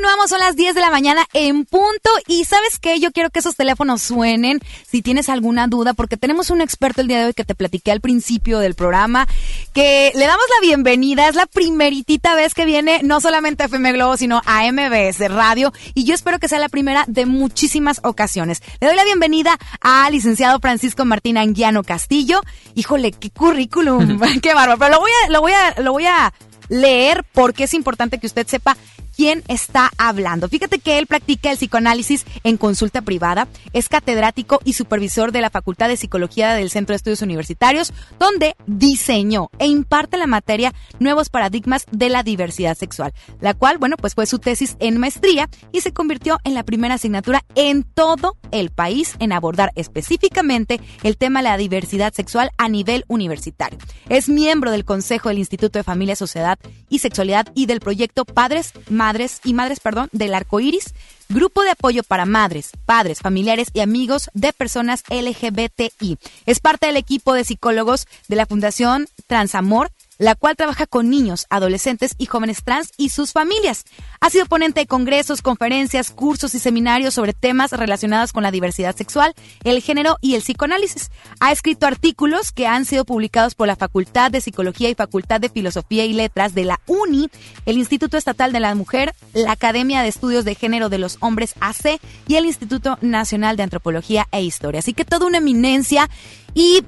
Continuamos, son las 10 de la mañana en punto. Y sabes qué, yo quiero que esos teléfonos suenen si tienes alguna duda, porque tenemos un experto el día de hoy que te platiqué al principio del programa, que le damos la bienvenida. Es la primeritita vez que viene no solamente a FM Globo, sino a MBS Radio. Y yo espero que sea la primera de muchísimas ocasiones. Le doy la bienvenida al licenciado Francisco Martín Anguiano Castillo. Híjole, qué currículum, qué bárbaro. Pero lo voy a, lo voy a, lo voy a leer porque es importante que usted sepa quién está hablando. Fíjate que él practica el psicoanálisis en consulta privada, es catedrático y supervisor de la Facultad de Psicología del Centro de Estudios Universitarios, donde diseñó e imparte la materia Nuevos Paradigmas de la Diversidad Sexual, la cual, bueno, pues fue su tesis en maestría y se convirtió en la primera asignatura en todo el país en abordar específicamente el tema de la diversidad sexual a nivel universitario. Es miembro del Consejo del Instituto de Familia, Sociedad y Sexualidad y del proyecto Padres, madres y madres, perdón, del arco iris, grupo de apoyo para madres, padres, familiares y amigos de personas LGBTI. Es parte del equipo de psicólogos de la Fundación Transamor la cual trabaja con niños, adolescentes y jóvenes trans y sus familias. Ha sido ponente de congresos, conferencias, cursos y seminarios sobre temas relacionados con la diversidad sexual, el género y el psicoanálisis. Ha escrito artículos que han sido publicados por la Facultad de Psicología y Facultad de Filosofía y Letras de la UNI, el Instituto Estatal de la Mujer, la Academia de Estudios de Género de los Hombres AC y el Instituto Nacional de Antropología e Historia. Así que toda una eminencia y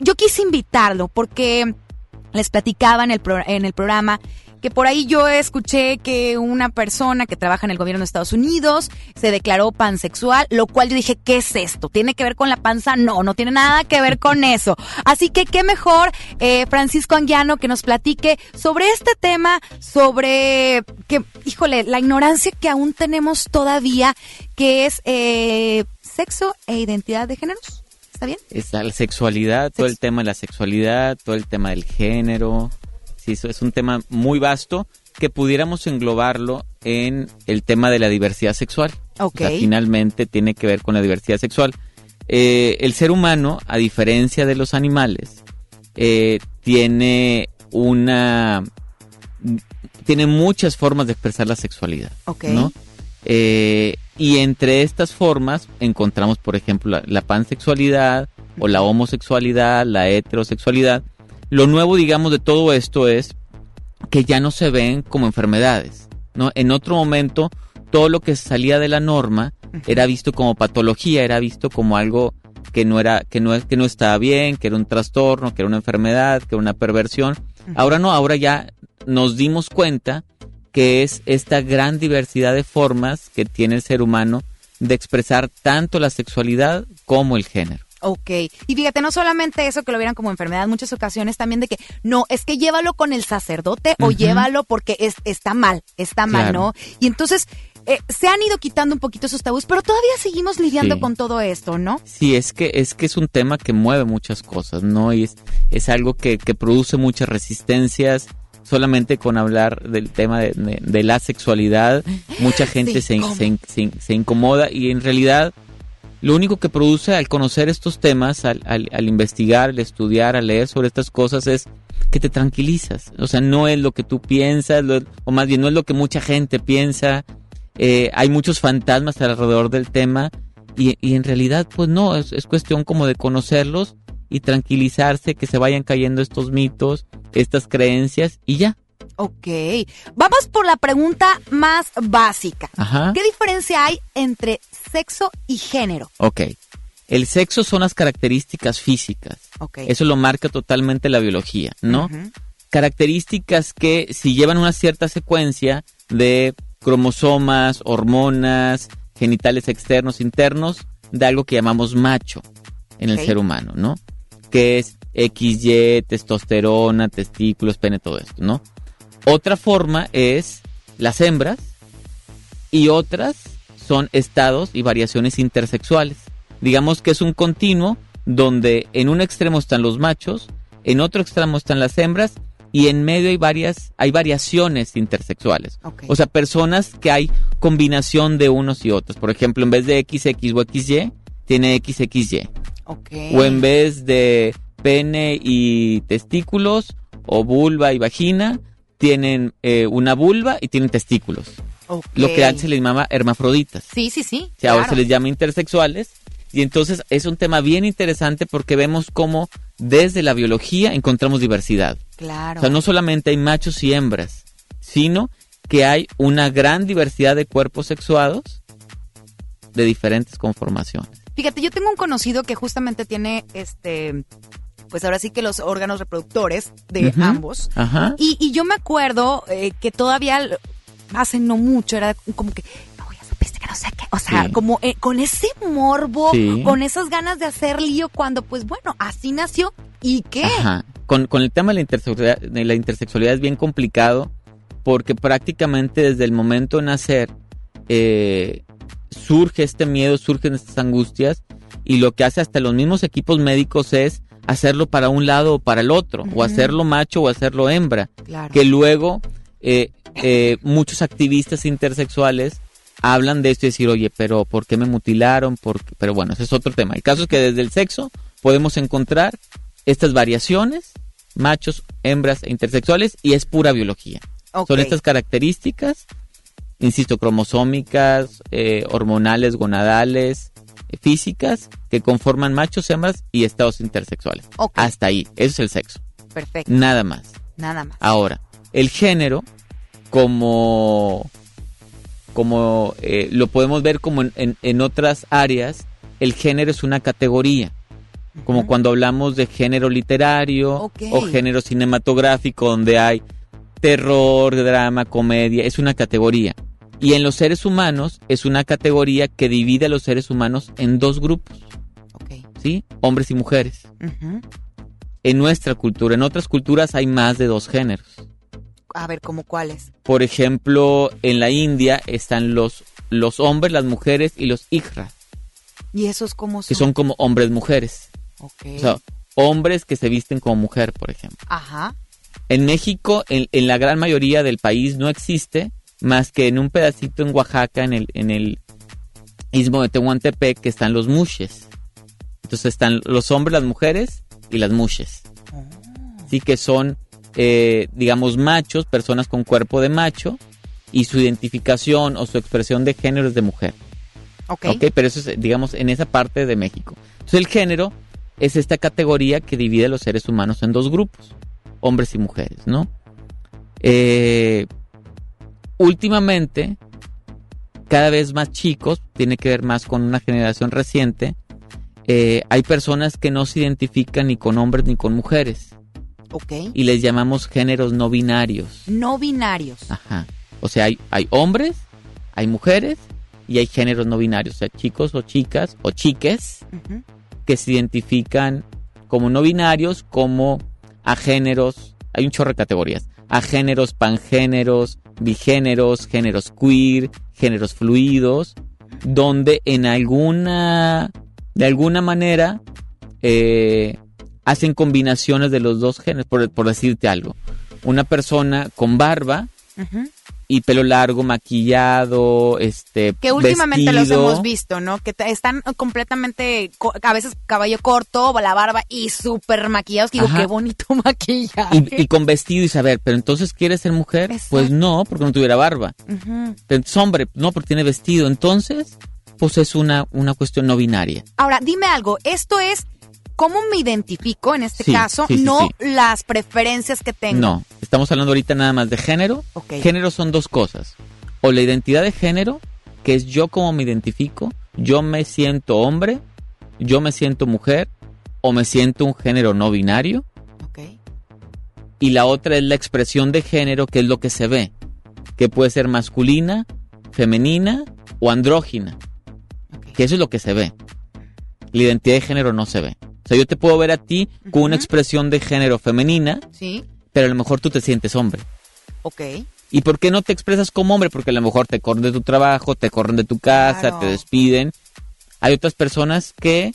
yo quise invitarlo porque les platicaba en el, en el programa que por ahí yo escuché que una persona que trabaja en el gobierno de Estados Unidos se declaró pansexual, lo cual yo dije, ¿qué es esto? ¿Tiene que ver con la panza? No, no tiene nada que ver con eso. Así que qué mejor, eh, Francisco Anguiano, que nos platique sobre este tema, sobre que, híjole, la ignorancia que aún tenemos todavía, que es eh, sexo e identidad de géneros. ¿Está bien? Es la sexualidad, todo el tema de la sexualidad, todo el tema del género. Sí, eso es un tema muy vasto que pudiéramos englobarlo en el tema de la diversidad sexual. Ok. finalmente tiene que ver con la diversidad sexual. Eh, el ser humano, a diferencia de los animales, eh, tiene una tiene muchas formas de expresar la sexualidad. Ok. ¿no? Eh, y entre estas formas encontramos, por ejemplo, la, pansexualidad o la homosexualidad, la heterosexualidad. Lo nuevo, digamos, de todo esto es que ya no se ven como enfermedades. ¿no? En otro momento, todo lo que salía de la norma era visto como patología, era visto como algo que no era, que no, que no estaba bien, que era un trastorno, que era una enfermedad, que era una perversión. Ahora no, ahora ya nos dimos cuenta que es esta gran diversidad de formas que tiene el ser humano de expresar tanto la sexualidad como el género. Ok. Y fíjate, no solamente eso que lo vieran como enfermedad, muchas ocasiones también de que no, es que llévalo con el sacerdote o llévalo porque es, está mal, está mal, ¿no? Y entonces eh, se han ido quitando un poquito esos tabús, pero todavía seguimos lidiando con todo esto, ¿no? Sí, es que es que es un tema que mueve muchas cosas, ¿no? Y es, es algo que, que produce muchas resistencias. Solamente con hablar del tema de, la sexualidad, mucha gente se, se, se, incomoda y en realidad lo único que produce al conocer estos temas, al, al, investigar, al estudiar, al leer sobre estas cosas es que te tranquilizas. O sea, no es lo que tú piensas, o más bien no es lo que mucha gente piensa, eh, hay muchos fantasmas alrededor del tema y, en realidad pues no, es, cuestión como de conocerlos y tranquilizarse, que se vayan cayendo estos mitos, estas creencias y ya. Ok, vamos por la pregunta más básica. ¿Qué diferencia hay entre sexo y género? Ok, el sexo son las características físicas. Eso lo marca totalmente la biología, ¿no? Características que si llevan una cierta secuencia de cromosomas, hormonas, genitales externos, internos, de algo que llamamos macho en el ser humano, ¿no? Que es XY, testosterona, testículos, pene, todo esto, ¿no? Otra forma es las hembras y otras son estados y variaciones intersexuales. Digamos que es un continuo donde en un extremo están los machos, en otro extremo están las hembras y en medio hay varias, hay variaciones intersexuales. O sea, personas que hay combinación de unos y otros. Por ejemplo, en vez de XX o XY, tiene XXY. O en vez de pene y testículos, o vulva y vagina, tienen eh, una vulva y tienen testículos. Lo que antes se les llamaba hermafroditas. Sí, sí, sí. Ahora se les llama intersexuales. Y entonces es un tema bien interesante porque vemos cómo desde la biología encontramos diversidad. Claro. O sea, no solamente hay machos y hembras, sino que hay una gran diversidad de cuerpos sexuados de diferentes conformaciones. Fíjate, yo tengo un conocido que justamente tiene este pues ahora sí que los órganos reproductores de ambos. Ajá. Y, yo me acuerdo eh, que todavía hace no mucho era como que no sé qué. O sea, como eh, con ese morbo, con esas ganas de hacer lío cuando, pues bueno, así nació. ¿Y qué? Ajá. Con, el tema de la, intersexualidad, de la intersexualidad es bien complicado porque prácticamente desde el momento de nacer eh, surge este miedo, surgen estas angustias y lo que hace hasta los mismos equipos médicos es hacerlo para un lado o para el otro, o hacerlo macho o hacerlo hembra. Que luego eh, muchos activistas intersexuales hablan de esto y decir, oye, pero ¿por qué me mutilaron? Pero bueno, ese es otro tema. El caso es que desde el sexo podemos encontrar estas variaciones, machos, hembras e intersexuales, y es pura biología. Son estas características, insisto, cromosómicas, eh, hormonales, gonadales, físicas, que conforman machos, hembras y estados intersexuales. Hasta ahí, eso es el sexo. Perfecto. Nada más. Nada más. Ahora, el género, como como eh, lo podemos ver como en, en, otras áreas, el género es una categoría. Como cuando hablamos de género literario o género cinematográfico, donde hay terror, drama, comedia, es una categoría. Y en los seres humanos es una categoría que divide a los seres humanos en dos grupos. ¿Sí? Hombres y mujeres. En nuestra cultura, en otras culturas hay más de dos géneros. A ver, ¿cómo cuáles? Por ejemplo, en la India están los, los hombres, las mujeres y los hijras. ¿Y esos cómo son? Que son como hombres-mujeres. Ok. O sea, hombres que se visten como mujer, por ejemplo. Ajá. En México, en, en, la gran mayoría del país, no existe más que en un pedacito en Oaxaca, en el, en el istmo de Tehuantepec, que están los mushes. Entonces están los hombres, las mujeres y las mushes. Oh. Sí que son eh, digamos, machos, personas con cuerpo de macho, y su identificación o su expresión de género es de mujer. Ok. pero eso es, digamos, en esa parte de México. Entonces, el género es esta categoría que divide a los seres humanos en dos grupos, hombres y mujeres, ¿no? Eh, últimamente, cada vez más chicos, tiene que ver más con una generación reciente, eh, hay personas que no se identifican ni con hombres ni con mujeres. Ok. Y les llamamos géneros no binarios. No binarios. Ajá. O sea, hay, hay hombres, hay mujeres y hay géneros no binarios. O sea, chicos o chicas o chiques que se identifican como no binarios, como a géneros. Hay un chorro de categorías. A géneros, pangéneros, bigéneros, géneros queer, géneros fluidos, donde en alguna, de alguna manera, eh, hacen combinaciones de los dos géneros, por, decirte algo. Una persona con barba. Y pelo largo, maquillado, este, Que últimamente los hemos visto, ¿no? Que están completamente, co- a veces cabello corto, la barba y súper maquillados. Que digo, Ajá. qué bonito maquillaje. Y, y con vestido y saber, pero entonces ¿quieres ser mujer? Pues no, porque no tuviera barba. Es hombre, no, porque tiene vestido. Entonces, pues es una, una cuestión no binaria. Ahora, dime algo, esto es cómo me identifico en este Sí, caso, sí, sí, no las preferencias que tengo. No, estamos hablando ahorita nada más de género. Ok. Género son dos cosas. O la identidad de género, que es yo como me identifico, yo me siento hombre, yo me siento mujer, o me siento un género no binario. Y la otra es la expresión de género, que es lo que se ve, que puede ser masculina, femenina o andrógina. Que eso es lo que se ve. La identidad de género no se ve. O sea, yo te puedo ver a ti con una expresión de género femenina, Sí, pero a lo mejor tú te sientes hombre. ok. ¿Y por qué no te expresas como hombre? Porque a lo mejor te corren de tu trabajo, te corren de tu casa, Claro. te despiden. Hay otras personas que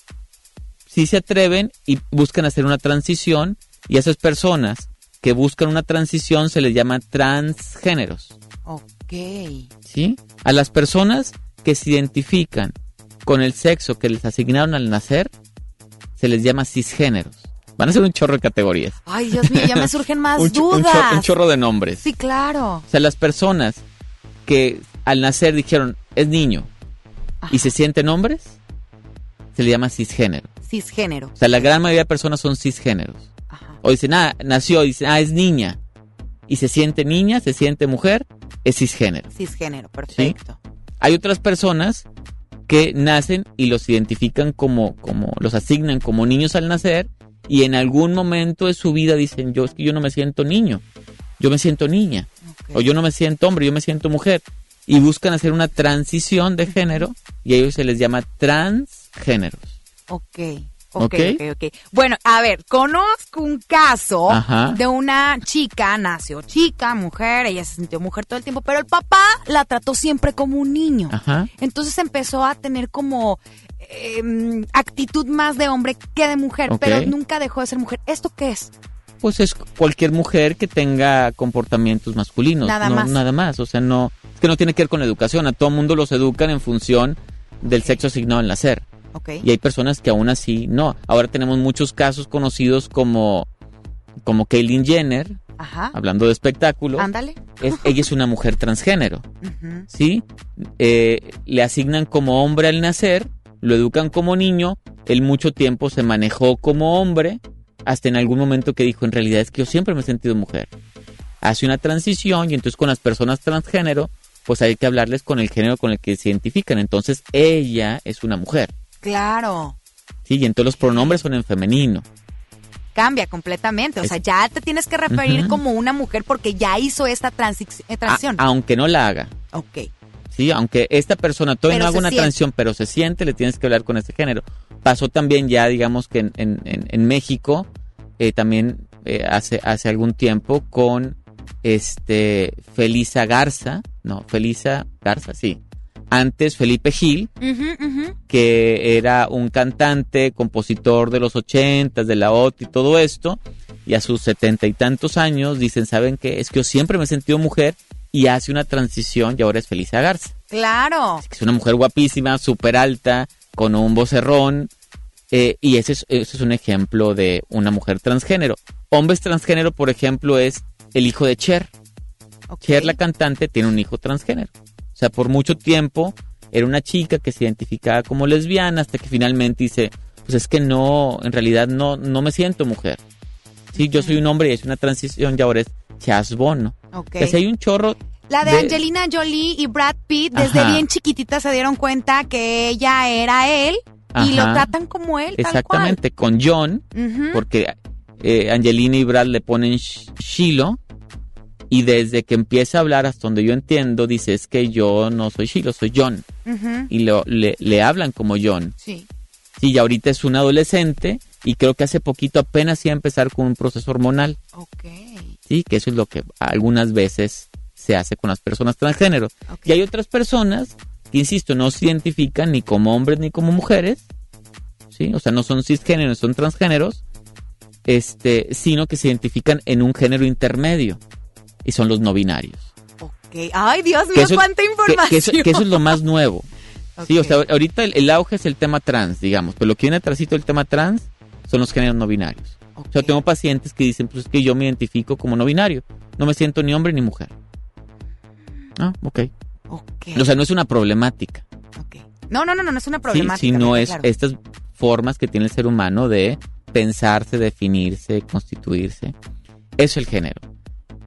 sí se atreven y buscan hacer una transición y a esas personas que buscan una transición se les llama transgéneros, Ok. ¿sí? A las personas que se identifican con el sexo que les asignaron al nacer se les llama cisgéneros. Van a ser un chorro de categorías. Ay, Dios mío, ya me surgen más un, cho- un dudas. un chorro de nombres. Sí, claro. O sea, las personas que al nacer dijeron es niño y se sienten hombres, se le llama cisgénero. Cisgénero. O sea, la gran mayoría de personas son cisgéneros. O dicen, ah, nació, dicen, ah, es niña. Y se siente niña, se siente mujer, es cisgénero. Cisgénero, ¿sí? perfecto. Hay otras personas que nacen y los identifican como, como, los asignan como niños al nacer y en algún momento de su vida dicen, yo es que yo no me siento niño, yo me siento niña, o yo no me siento hombre, yo me siento mujer. Y buscan hacer una transición de género y a ellos se les llama transgéneros. Ok. Ok, Ok. ok, ok. Bueno, a ver, conozco un caso Ajá. de una chica, nació chica, mujer, ella se sintió mujer todo el tiempo, pero el papá la trató siempre como un niño. Ajá. Entonces empezó a tener como em, actitud más de hombre que de mujer, pero nunca dejó de ser mujer. ¿Esto qué es? Pues es cualquier mujer que tenga comportamientos masculinos. Nada no, más. Nada más. O sea, no. Es que no tiene que ver con la educación. A todo mundo los educan en función del sexo asignado al nacer. Ok. Y hay personas que aún así no. Ahora tenemos muchos casos conocidos como, como Caitlyn Jenner, Ajá. hablando de espectáculo. Ándale. Es, ella es una mujer transgénero. ¿Sí? Eh, le asignan como hombre al nacer, lo educan como niño, él mucho tiempo se manejó como hombre, hasta en algún momento que dijo, en realidad es que yo siempre me he sentido mujer. Hace una transición y entonces con las personas transgénero, pues hay que hablarles con el género con el que se identifican. Entonces ella es una mujer. Claro. Sí, y entonces los pronombres son en femenino. Cambia completamente. O sea, ya te tienes que referir como una mujer porque ya hizo esta eh, A- transición. aunque no la haga. ok. Sí, aunque esta persona todavía Pero no haga una siente. transición, pero se siente, le tienes que hablar con ese género. Pasó también ya, digamos que en, en- en- en México, eh, también eh, hace, hace algún tiempo con este Felisa Garza, no, Felisa Garza, sí. Antes Felipe Gil, que era un cantante, compositor de los ochentas, de la OT y todo esto, y a sus setenta y tantos años dicen, ¿saben qué? Es que yo siempre me he sentido mujer y hace una transición y ahora es Felisa Garza Claro. es una mujer guapísima, súper alta, con un vocerrón, eh, y ese es, ese es un ejemplo de una mujer transgénero. Hombres transgénero, por ejemplo, es el hijo de Cher. Cher, la cantante, tiene un hijo transgénero. O sea, por mucho tiempo era una chica que se identificaba como lesbiana hasta que finalmente dice, pues es que no, en realidad no, no me siento mujer. Sí, yo soy un hombre y es una transición y ahora es Chas Bono. Ok. Sea, hay un chorro La de, de- Angelina Jolie y Brad Pitt, desde Ajá. bien chiquitita se dieron cuenta que ella era él y lo tratan como él, Exactamente, con John, porque eh, Angelina y Brad le ponen Sh- Shiloh y desde que empieza a hablar hasta donde yo entiendo dice es que yo no soy Shiloh, soy John y lo- le, le hablan como John. Sí. Sí, y ahorita es un adolescente y creo que hace poquito apenas iba a empezar con un proceso hormonal. Ok. Sí, que eso es lo que algunas veces se hace con las personas transgénero. Y hay otras personas que, insisto, no se identifican ni como hombres ni como mujeres, ¿sí? O sea, no son cisgéneros, son transgéneros, este, sino que se identifican en un género intermedio y son los no binarios. Ok. Ay, Dios mío, eso- cuánta información. Que, eso, que eso es lo más nuevo. Sí, o sea, ahorita el, el auge es el tema trans, digamos, pero lo que viene atrásito del tema trans son los géneros no binarios. O sea, tengo pacientes que dicen, pues es que yo me identifico como no binario, no me siento ni hombre ni mujer. Ah, ok. O sea, no es una problemática. No, no, no, no, no es una Sí, problemática. sino me es claro. estas formas que tiene el ser humano de pensarse, definirse, constituirse. Eso es el género.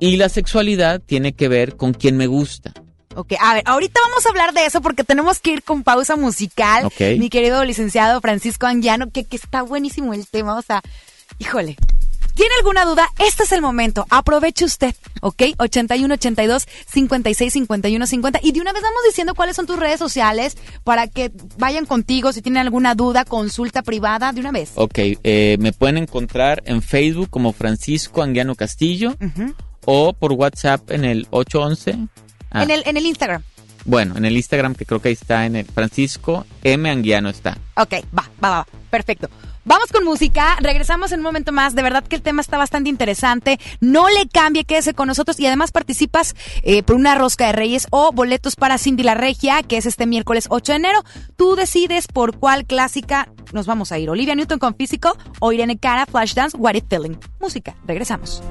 Y la sexualidad tiene que ver con quién me gusta. Ok, a ver, ahorita vamos a hablar de eso porque tenemos que ir con pausa musical. Ok. Mi querido licenciado Francisco Anguiano, que, que está buenísimo el tema, o sea, híjole. ¿Tiene alguna duda? Este es el momento. Aproveche usted, ¿ok? 81 82 56 51 50. Y de una vez vamos diciendo cuáles son tus redes sociales para que vayan contigo si tienen alguna duda, consulta privada, de una vez. Ok, eh, me pueden encontrar en Facebook como Francisco Anguiano Castillo o por WhatsApp en el 811. Ah, En, el, en el Instagram. Bueno, en el Instagram que creo que ahí está, en el Francisco M. Anguiano está. Ok, va, va, va, va. Perfecto. Vamos con música, regresamos en un momento más. De verdad que el tema está bastante interesante. No le cambie, quédese con nosotros y además participas eh, por una rosca de Reyes o boletos para Cindy la Regia, que es este miércoles 8 de enero. Tú decides por cuál clásica nos vamos a ir. Olivia Newton con Físico o Irene Cara, Flashdance, What It Feeling. Música, regresamos.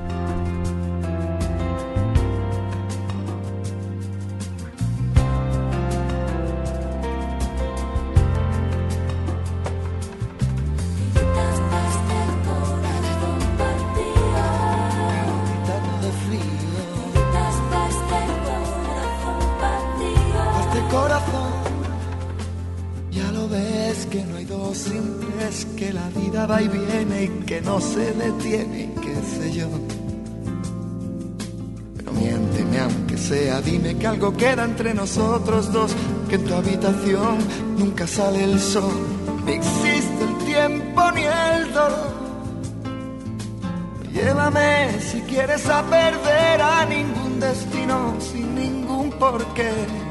Corazón, ya lo ves que no hay dos sin tres, que la vida va y viene y que no se detiene, qué sé yo. Pero miénteme aunque sea, dime que algo queda entre nosotros dos, que en tu habitación nunca sale el sol, ni existe el tiempo ni el dolor. Llévame si quieres a perder a ningún destino sin ningún porqué.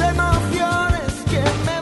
emociones? ¿Quién me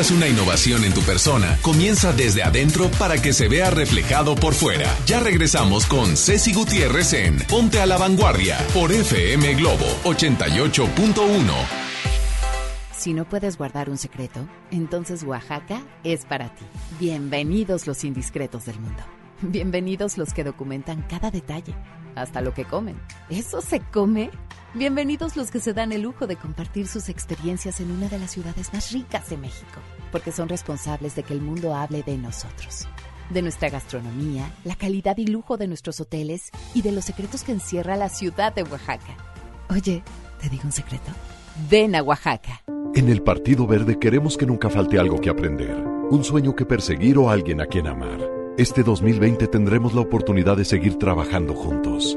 buscas una innovación en tu persona, comienza desde adentro para que se vea reflejado por fuera. Ya regresamos con Ceci Gutiérrez en Ponte a la Vanguardia por FM Globo 88.1. Si no puedes guardar un secreto, entonces Oaxaca es para ti. Bienvenidos los indiscretos del mundo. Bienvenidos los que documentan cada detalle, hasta lo que comen. ¿Eso se come? Bienvenidos los que se dan el lujo de compartir sus experiencias en una de las ciudades más ricas de México, porque son responsables de que el mundo hable de nosotros, de nuestra gastronomía, la calidad y lujo de nuestros hoteles y de los secretos que encierra la ciudad de Oaxaca. Oye, ¿te digo un secreto? Ven a Oaxaca. En el Partido Verde queremos que nunca falte algo que aprender, un sueño que perseguir o alguien a quien amar. Este 2020 tendremos la oportunidad de seguir trabajando juntos,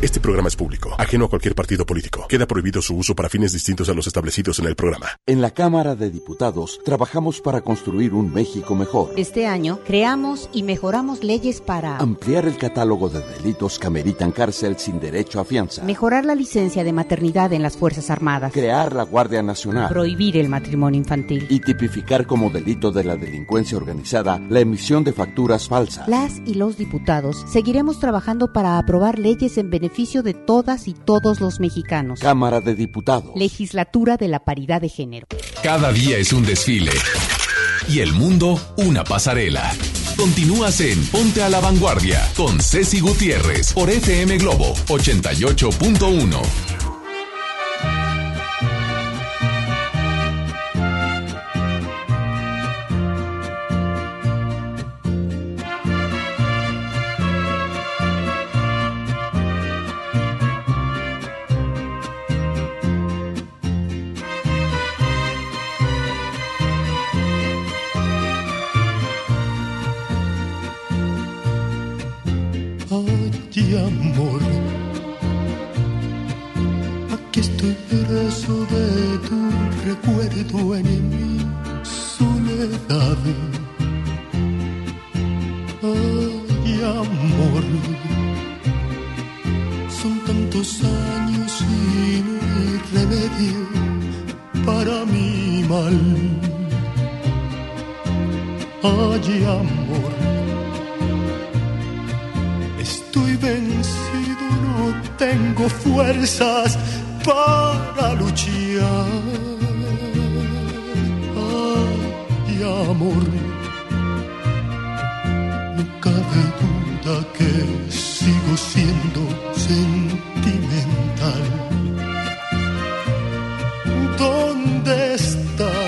Este programa es público, ajeno a cualquier partido político. Queda prohibido su uso para fines distintos a los establecidos en el programa. En la Cámara de Diputados trabajamos para construir un México mejor. Este año creamos y mejoramos leyes para ampliar el catálogo de delitos que ameritan cárcel sin derecho a fianza, mejorar la licencia de maternidad en las Fuerzas Armadas, crear la Guardia Nacional, prohibir el matrimonio infantil y tipificar como delito de la delincuencia organizada la emisión de facturas falsas. Las y los diputados seguiremos trabajando para aprobar leyes en beneficio beneficio de todas y todos los mexicanos. Cámara de Diputados. Legislatura de la Paridad de Género. Cada día es un desfile. Y el mundo una pasarela. Continúas en Ponte a la Vanguardia con Ceci Gutiérrez por FM Globo 88.1. amor. Aquí estoy preso de tu recuerdo en mi soledad. Ay, amor, son tantos años y no hay remedio para mi mal. Ay, amor tengo fuerzas para luchar. Ay, amor, no cabe duda que sigo siendo sentimental. ¿Dónde estás?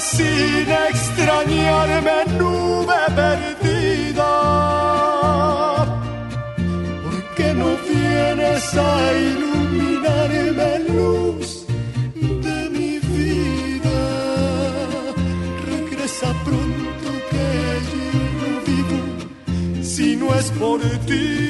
sin extrañarme nube perdida. ¿Por qué no vienes a iluminarme luz de mi vida? Regresa pronto que yo no vivo si no es por ti.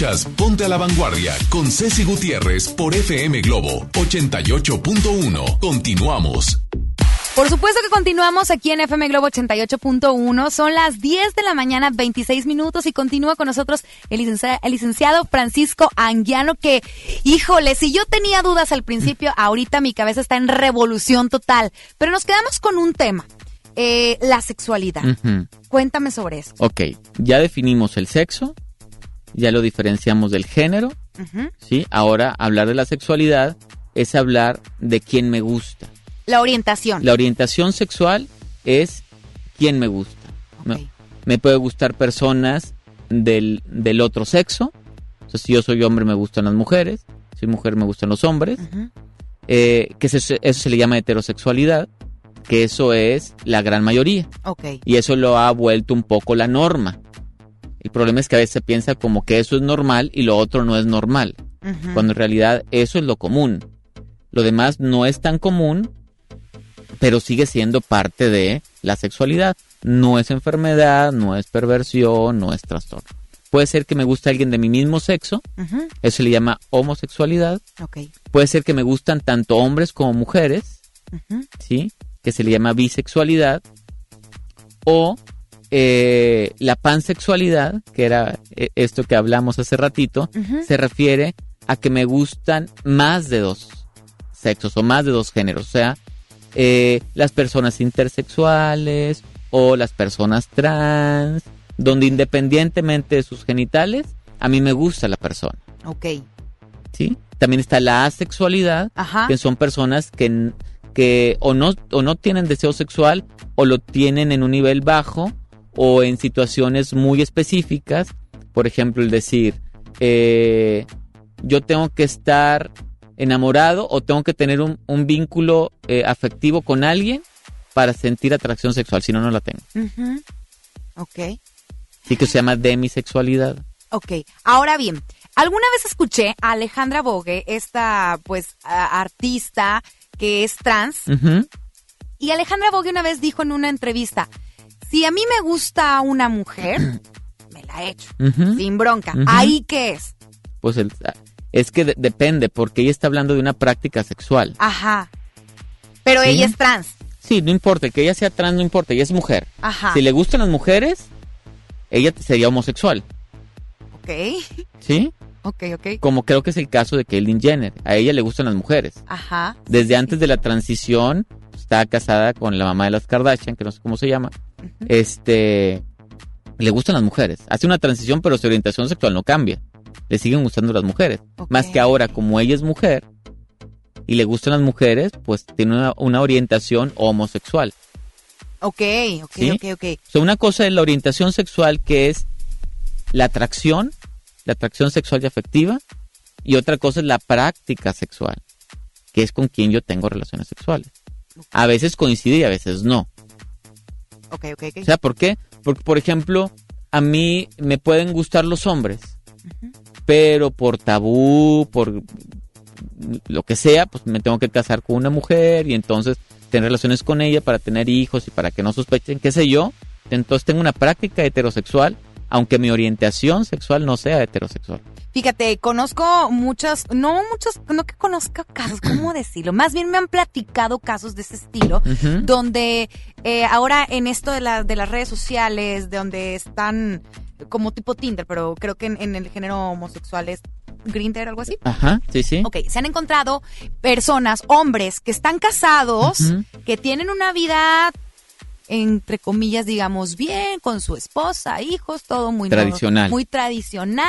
Escuchas Ponte a la Vanguardia con Ceci Gutiérrez por FM Globo 88.1. Continuamos. Por supuesto que continuamos aquí en FM Globo 88.1. Son las 10 de la mañana, 26 minutos y continúa con nosotros el, licencia- el licenciado Francisco Anguiano que, híjole, si yo tenía dudas al principio, ahorita mi cabeza está en revolución total. Pero nos quedamos con un tema, eh, la sexualidad. Cuéntame sobre eso. Ok, ya definimos el sexo, ya lo diferenciamos del género. ¿sí? Ahora hablar de la sexualidad es hablar de quién me gusta. La orientación. La orientación sexual es quién me gusta. ¿no? Me puede gustar personas del, del otro sexo. O sea, si yo soy hombre me gustan las mujeres, si soy mujer me gustan los hombres. Eh, que eso, se- eso se le llama heterosexualidad, que eso es la gran mayoría. Y eso lo ha vuelto un poco la norma. El problema es que a veces se piensa como que eso es normal y lo otro no es normal, cuando en realidad eso es lo común. Lo demás no es tan común, pero sigue siendo parte de la sexualidad. No es enfermedad, no es perversión, no es trastorno. Puede ser que me guste alguien de mi mismo sexo, eso se le llama homosexualidad. Puede ser que me gustan tanto hombres como mujeres. ¿sí? Que se le llama bisexualidad. O eh, la pansexualidad, que era eh, esto que hablamos hace ratito, se refiere a que me gustan más de dos sexos o más de dos géneros. O sea, eh, las personas intersexuales o las personas trans, donde independientemente de sus genitales, a mí me gusta la persona. Ok. ¿sí? También está la asexualidad, Ajá. que son personas que, que o, no, o no tienen deseo sexual o lo tienen en un nivel bajo o en situaciones muy específicas. Por ejemplo, el decir, eh, yo tengo que estar enamorado o tengo que tener un, un vínculo eh, afectivo con alguien para sentir atracción sexual, si no, no la tengo. Ok. Así que se llama demisexualidad. Ok, ahora bien, alguna vez escuché a Alejandra Bogue, esta pues a- artista que es trans, y Alejandra Bogue una vez dijo en una entrevista, si a mí me gusta una mujer, me la echo, Ujú. sin bronca. ¿Ahí qué es? Pues el- es que de- depende, porque ella está hablando de una práctica sexual. Ajá. Pero Sí. ella es trans. Sí, no importa, que ella sea trans, no importa, ella es mujer. Ajá. Si le gustan las mujeres, ella sería homosexual, Ok, ¿sí? ok, ok. Como creo que es el caso de Caitlyn Jenner. A ella le gustan las mujeres. Ajá. Desde antes de la transición, estaba casada con la mamá de las Kardashian, que no sé cómo se llama. Este, le gustan las mujeres. Hace una transición, pero su orientación sexual no cambia. Le siguen gustando las mujeres. Más que ahora, como ella es mujer y le gustan las mujeres, pues tiene una, una orientación homosexual. Ok, ok, ¿Sí? ok, ok. O sea, una cosa es la orientación sexual, que es la atracción, la atracción sexual y afectiva, y otra cosa es la práctica sexual, que es con quien yo tengo relaciones sexuales. A veces coincide y a veces no. Ok, ok, ok. O sea, ¿por qué? Porque, por ejemplo, a mí me pueden gustar los hombres, pero por tabú, por lo que sea, pues me tengo que casar con una mujer y entonces tener relaciones con ella para tener hijos y para que no sospechen, qué sé yo. Entonces tengo una práctica heterosexual, aunque mi orientación sexual no sea heterosexual. Fíjate, conozco muchas, no muchos, no que conozca casos, ¿cómo decirlo? Más bien me han platicado casos de ese estilo, donde eh, ahora en esto de, la, de las redes sociales, de donde están como tipo Tinder, pero creo que en, en el género homosexual es Grindr, algo así. Ajá, sí, sí. Ok, se han encontrado personas, hombres, que están casados, que tienen una vida, entre comillas, digamos, bien, con su esposa, hijos, todo muy Tradicional. Muy tradicional.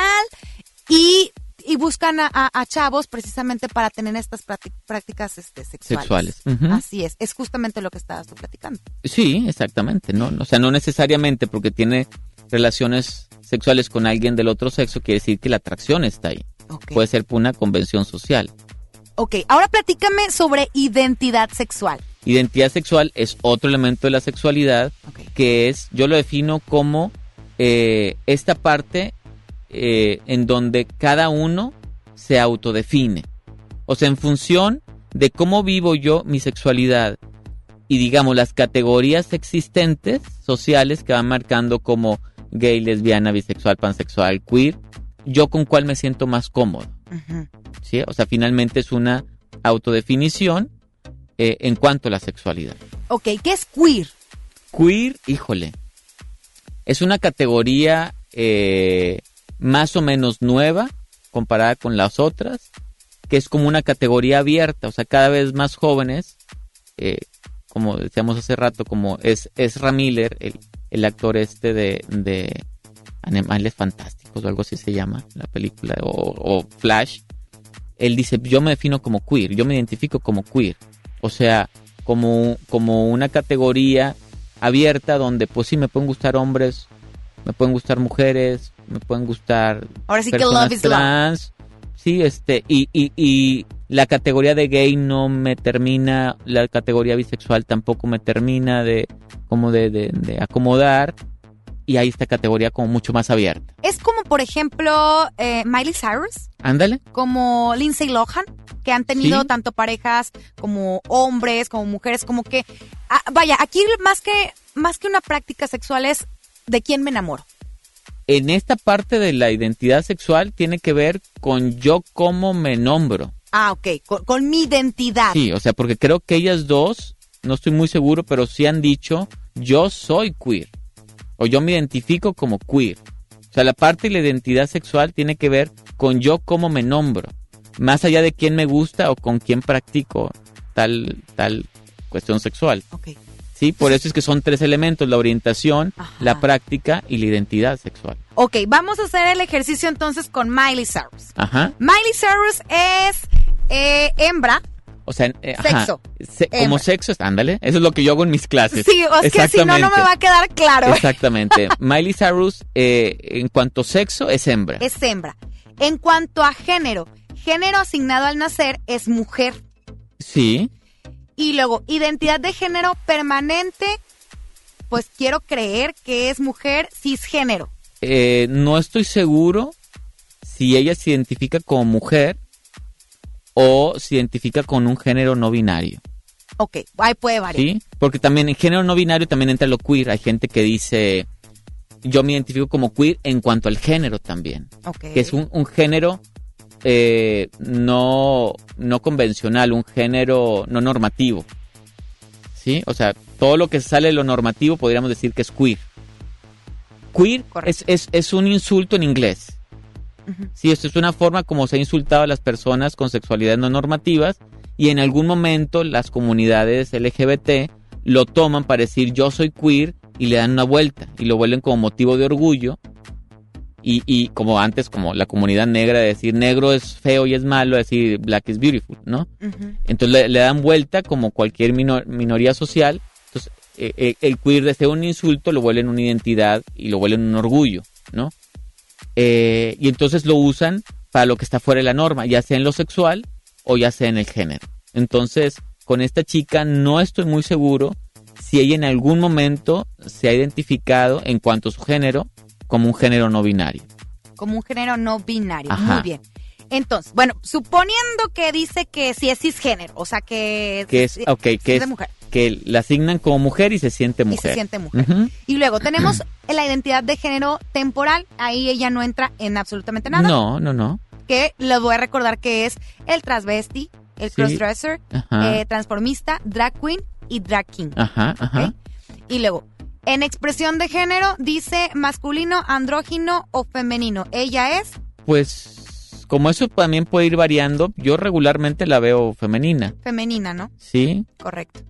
Y, y buscan a, a- a chavos precisamente para tener estas prácti- prácticas este, sexuales. Así es, es justamente lo que estabas tú platicando. Sí, exactamente, ¿no? O sea, no necesariamente porque tiene relaciones sexuales con alguien del otro sexo quiere decir que la atracción está ahí. Puede ser por una convención social. Ok, ahora platícame sobre identidad sexual. Identidad sexual es otro elemento de la sexualidad que es, yo lo defino como eh, esta parte eh, en donde cada uno se autodefine. O sea, en función de cómo vivo yo mi sexualidad y digamos las categorías existentes sociales que van marcando como gay, lesbiana, bisexual, pansexual, queer, yo con cuál me siento más cómodo. ¿sí? O sea, finalmente es una autodefinición eh, en cuanto a la sexualidad. Ok, ¿qué es queer? Queer, híjole, es una categoría eh, más o menos nueva comparada con las otras, que es como una categoría abierta, o sea, cada vez más jóvenes, eh, como decíamos hace rato, como es, es Miller, el, el actor este de, de Animales Fantásticos o algo así se llama, la película, o, o Flash, él dice, yo me defino como queer, yo me identifico como queer, o sea, como, como una categoría abierta donde pues sí me pueden gustar hombres, me pueden gustar mujeres, me pueden gustar Ahora sí que love is love. trans, sí, este, y, y, y la categoría de gay no me termina, la categoría bisexual tampoco me termina de como de, de, de acomodar y hay esta categoría como mucho más abierta. Es como, por ejemplo, eh, Miley Cyrus, Ándale. como Lindsay Lohan, que han tenido Sí. tanto parejas como hombres, como mujeres, como que... ah, vaya, aquí más que, más que una práctica sexual es de quién me enamoro. En esta parte de la identidad sexual tiene que ver con yo cómo me nombro. Ah, ok, con, con mi identidad. Sí, o sea, porque creo que ellas dos, no estoy muy seguro, pero sí han dicho, yo soy queer. O yo me identifico como queer. O sea, la parte de la identidad sexual tiene que ver con yo cómo me nombro. Más allá de quién me gusta o con quién practico tal, tal cuestión sexual. Sí, por eso es que son tres elementos, la orientación, la práctica y la identidad sexual. Ok, vamos a hacer el ejercicio entonces con Miley Cyrus. Ajá. Miley Cyrus es eh, hembra. O sea, eh, ajá. Sexo. Se- como sexo, ándale. Eso es lo que yo hago en mis clases. Sí, es que si no, no me va a quedar claro. Exactamente. Miley Cyrus, eh, en cuanto a sexo, es hembra. Es hembra. En cuanto a género, género asignado al nacer es mujer. Sí. Y luego, identidad de género permanente, pues quiero creer que es mujer cisgénero. Eh, no estoy seguro si ella se identifica como mujer o se identifica con un género no binario. Ok, ahí puede variar. ¿Sí? Porque también en género no binario también entra lo queer. Hay gente que dice, yo me identifico como queer en cuanto al género también. Ok. Que es un, un género eh, no, no convencional, un género no normativo. ¿Sí? O sea, todo lo que sale de lo normativo podríamos decir que es queer. Queer es, es, es un insulto en inglés. Sí, esto es una forma como se ha insultado a las personas con sexualidades no normativas y en algún momento las comunidades LGBT lo toman para decir yo soy queer y le dan una vuelta y lo vuelven como motivo de orgullo y, y como antes como la comunidad negra de decir negro es feo y es malo, decir black is beautiful, ¿no? Entonces le, le dan vuelta como cualquier minor- minoría social. Entonces eh, eh, el queer de ser un insulto lo vuelven una identidad y lo vuelven un orgullo, ¿no? Eh, y entonces lo usan para lo que está fuera de la norma, ya sea en lo sexual o ya sea en el género. Entonces, con esta chica no estoy muy seguro si ella en algún momento se ha identificado en cuanto a su género como un género no binario. Como un género no binario. Ajá. Muy bien. Entonces, bueno, suponiendo que dice que sí es cisgénero, o sea que, Que es, ok, sí que es mujer. que la asignan como mujer y se siente mujer. Y se siente mujer. Ujú. Y luego tenemos la identidad de género temporal. Ahí ella no entra en absolutamente nada. No, no, no. Que les voy a recordar que es el transvesti, el Sí. crossdresser, eh, transformista, drag queen y drag king. Ajá, ajá. Y luego, en expresión de género dice masculino, andrógino o femenino. Ella es Pues como eso también puede ir variando, yo regularmente la veo femenina, femenina, ¿no? ¿sí? Correcto.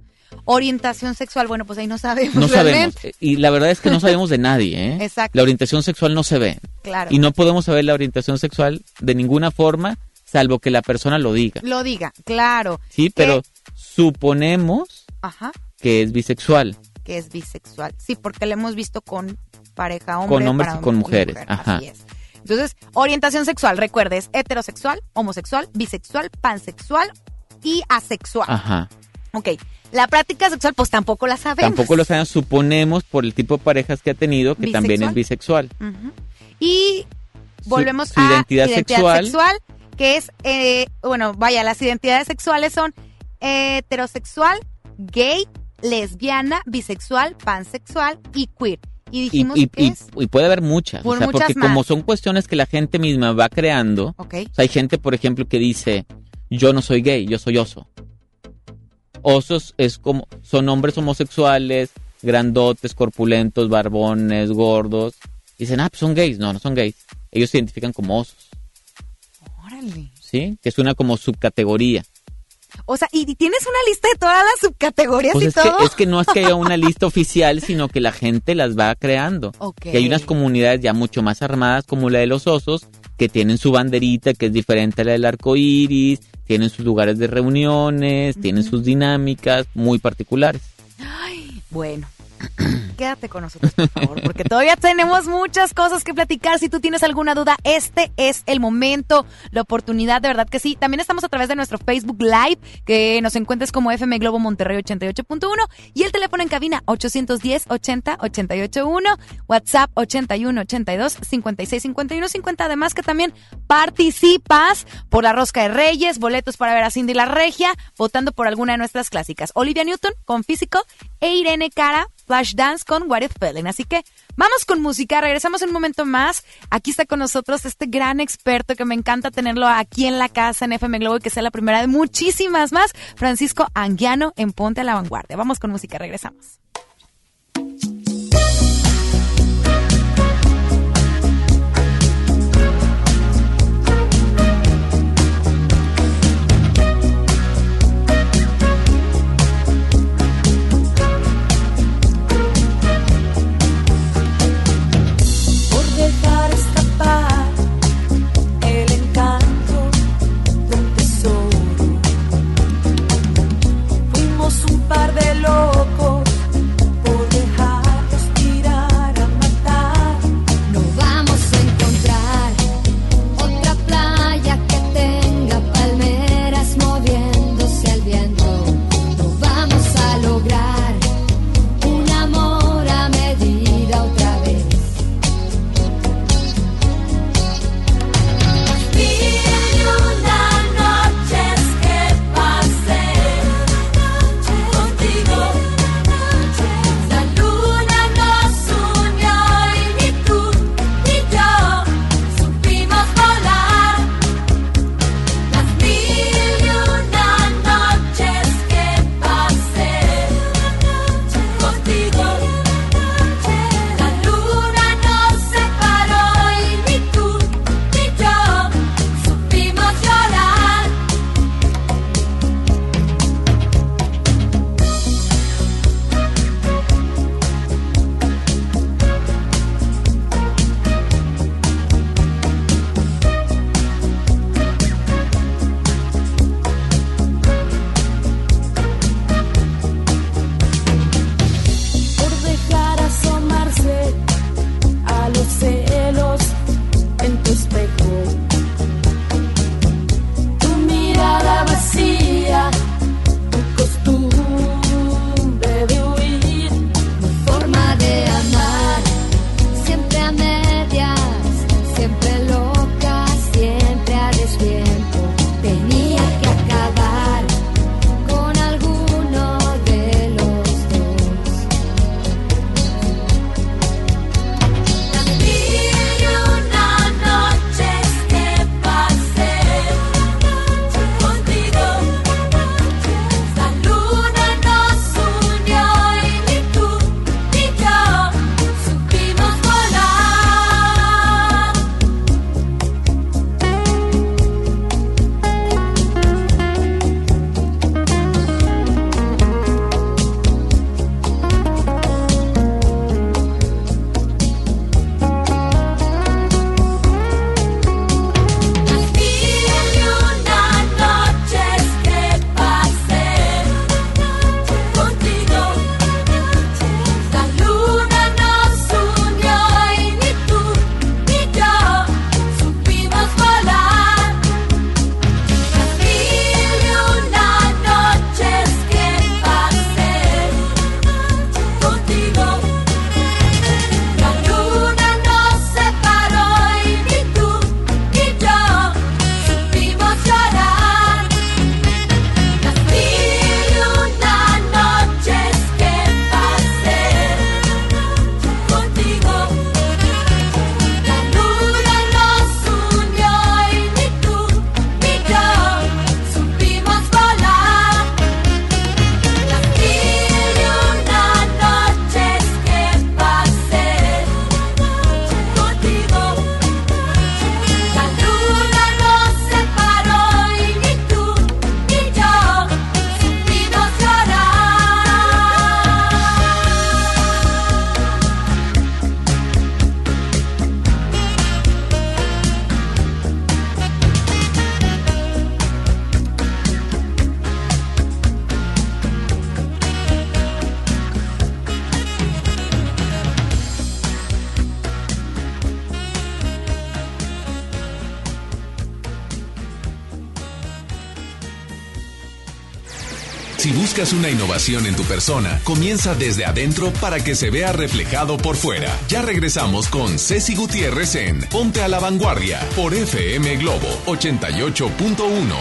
Orientación sexual, bueno, pues ahí no sabemos. No sabemos. realmente. Y la verdad es que no sabemos de nadie, ¿eh? Exacto. La orientación sexual no se ve. Claro. Y no podemos saber la orientación sexual de ninguna forma, salvo que la persona lo diga. Lo diga, claro. Sí, pero suponemos Ajá, que es bisexual, que es bisexual. Sí, porque lo hemos visto con pareja hombre. con hombres para y con y mujeres. mujer, Ajá. Así es. Entonces, orientación sexual, recuerdes, heterosexual, homosexual, bisexual, pansexual y asexual. Ajá. Ok, la práctica sexual pues tampoco la sabemos. Tampoco lo sabemos, suponemos por el tipo de parejas que ha tenido que también es bisexual. Ujú. Y volvemos su a identidad sexual. que es, eh, bueno, vaya, las identidades sexuales son heterosexual, gay, lesbiana, bisexual, pansexual y queer. Y dijimos y- que y- es... y puede haber muchas, Por o sea, muchas porque más. como son cuestiones que la gente misma va creando, Ok. o sea, hay gente, por ejemplo, que dice, yo no soy gay, yo soy oso. Osos es como, son hombres homosexuales, grandotes, corpulentos, barbones, gordos. Dicen, ah, pues son gays. No, no son gays. Ellos se identifican como osos, Órale. ¿sí? Que es una como subcategoría. O sea, y tienes una lista de todas las subcategorías Pues y es todo. que, es que no es que haya una lista oficial, sino que la gente las va creando. Ok. Y hay unas comunidades ya mucho más armadas como la de los osos, que tienen su banderita que es diferente a la del arco iris, tienen sus lugares de reuniones, tienen sus dinámicas muy particulares. Ay, bueno. Quédate con nosotros, por favor, porque todavía tenemos muchas cosas que platicar. Si tú tienes alguna duda, este es el momento, la oportunidad, de verdad que sí. También estamos a través de nuestro Facebook Live, que nos encuentres como FM Globo Monterrey 88.1 y el teléfono en cabina 810 80 881, WhatsApp 81 82 56 51 50. Además que también participas por la Rosca de Reyes, boletos para ver a Cindy la Regia, votando por alguna de nuestras clásicas. Olivia Newton con Físico e Irene Cara, Flashdance con What It. Así que vamos con música, regresamos un momento más. Aquí está con nosotros este gran experto que me encanta tenerlo aquí en la casa en FM Globo y que sea la primera de muchísimas más, Francisco Anguiano en Ponte a la Vanguardia. Vamos con música, regresamos. Buscas una innovación en tu persona, comienza desde adentro para que se vea reflejado por fuera. Ya regresamos con Ceci Gutiérrez en Ponte a la Vanguardia por FM Globo 88.1.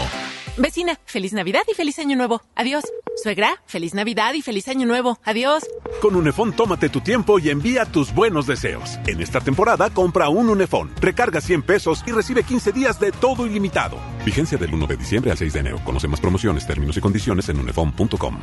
Vecina, feliz Navidad y feliz Año Nuevo. Adiós. Suegra, feliz Navidad y feliz Año Nuevo. Adiós. Con Unefón tómate tu tiempo y envía tus buenos deseos. En esta temporada compra un Unefón, recarga 100 pesos y recibe 15 días de todo ilimitado. Vigencia del 1 de diciembre al 6 de enero. Conoce más promociones, términos y condiciones en unefón.com.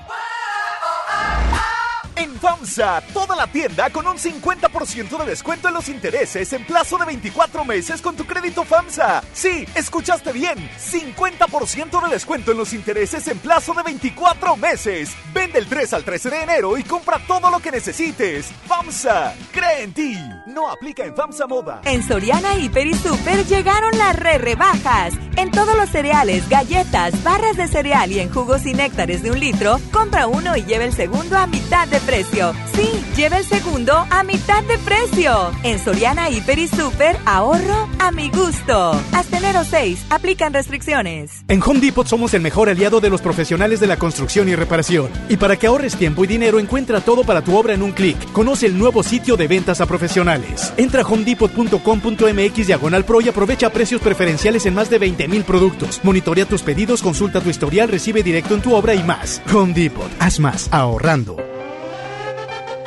En FAMSA, toda la tienda con un 50% de descuento en los intereses en plazo de 24 meses con tu crédito FAMSA. Sí, escuchaste bien, 50% de descuento en los intereses en plazo de 24 meses. Vende el 3 al 13 de enero y compra todo lo que necesites. FAMSA, cree en ti. No aplica en FAMSA Moda. En Soriana Hiper y Super llegaron las re rebajas. En todos los cereales, galletas, barras de cereal y en jugos y néctares de un litro, compra uno y lleva el segundo a mitad de precio. Sí, lleva el segundo a mitad de precio. En Soriana Hiper y Super, ahorro a mi gusto. Hasta enero 6, aplican restricciones. En Home Depot somos el mejor aliado de los profesionales de la construcción y reparación. Y para que ahorres tiempo y dinero, encuentra todo para tu obra en un clic. Conoce el nuevo sitio de ventas a profesionales. Entra a homedepot.com.mx diagonal pro y aprovecha precios preferenciales en más de 20 mil productos. Monitorea tus pedidos, consulta tu historial, recibe directo en tu obra y más. Home Depot, haz más ahorrando.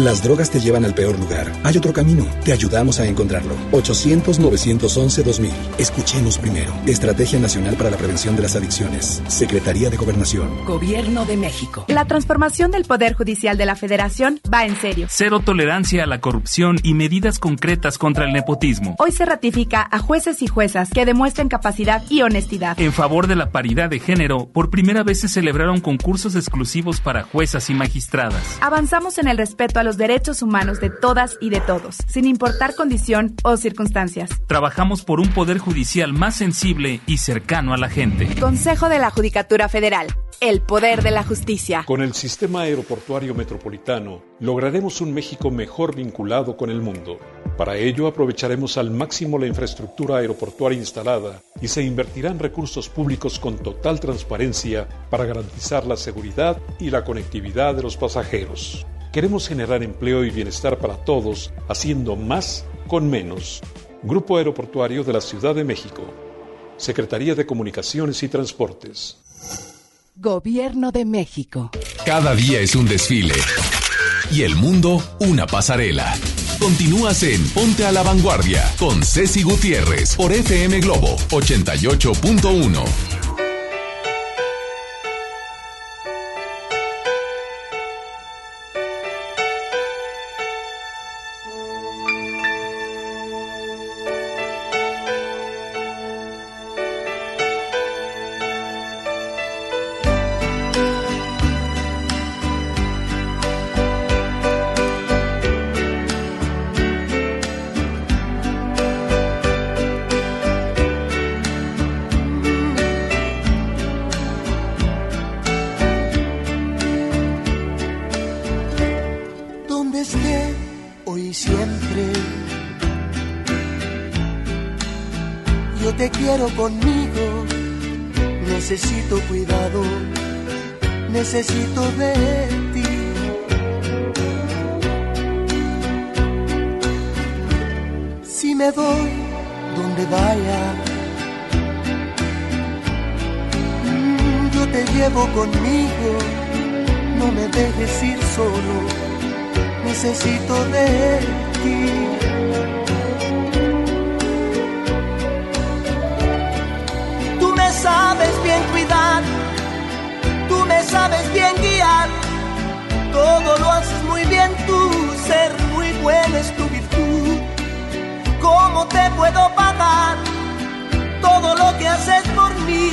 Las drogas te llevan al peor lugar. Hay otro camino. Te ayudamos a encontrarlo. 800-911-2000. Escuchemos primero. Estrategia Nacional para la Prevención de las Adicciones. Secretaría de Gobernación. Gobierno de México. La transformación del Poder Judicial de la Federación va en serio. Cero tolerancia a la corrupción y medidas concretas contra el nepotismo. Hoy se ratifica a jueces y juezas que demuestren capacidad y honestidad. En favor de la paridad de género, por primera vez se celebraron concursos exclusivos para juezas y magistradas. Avanzamos en el respeto a los derechos humanos de todas y de todos, sin importar condición o circunstancias. Trabajamos por un poder judicial más sensible y cercano a la gente. Consejo de la Judicatura Federal. El poder de la justicia. Con el sistema aeroportuario metropolitano, lograremos un México mejor vinculado con el mundo. Para ello aprovecharemos al máximo la infraestructura aeroportuaria instalada y se invertirán recursos públicos con total transparencia para garantizar la seguridad y la conectividad de los pasajeros. Queremos generar empleo y bienestar para todos, haciendo más con menos. Grupo Aeroportuario de la Ciudad de México. Secretaría de Comunicaciones y Transportes. Gobierno de México. Cada día es un desfile. Y el mundo una pasarela. Continúas en Ponte a la Vanguardia con Ceci Gutiérrez por FM Globo 88.1. te quiero conmigo, necesito cuidado, necesito de ti. Si me voy donde vaya, mm, yo te llevo conmigo, no me dejes ir solo necesito de ti. Sabes bien cuidar, tú me sabes bien guiar, todo lo haces muy bien tú, ser muy bueno es tu virtud. ¿Cómo te puedo pagar todo lo que haces por mí?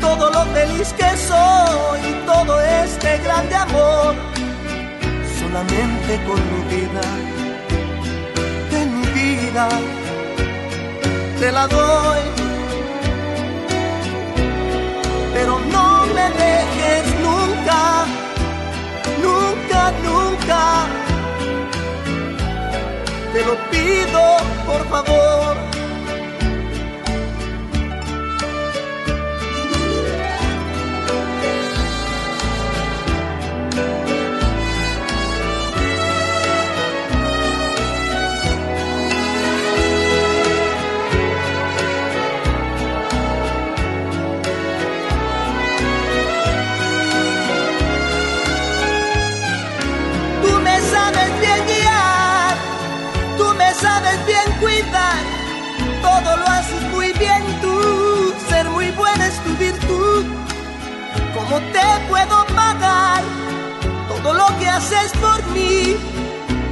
Todo lo feliz que soy, todo este grande amor solamente con mi vida, de mi vida, te la doy. dejes nunca, nunca, nunca. Te lo pido, por favor. Por mí?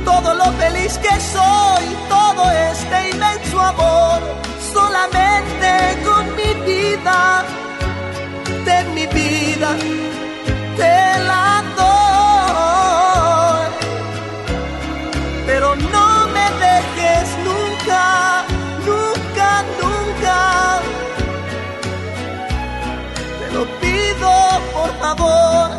Todo lo feliz que soy, todo este inmenso amor, solamente con mi vida, de mi vida, te la doy pero no me dejes nunca, nunca, nunca. Te lo pido por favor.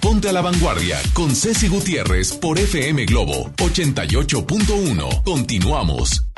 Ponte a la Vanguardia con Ceci Gutiérrez por FM Globo 88.1. Continuamos.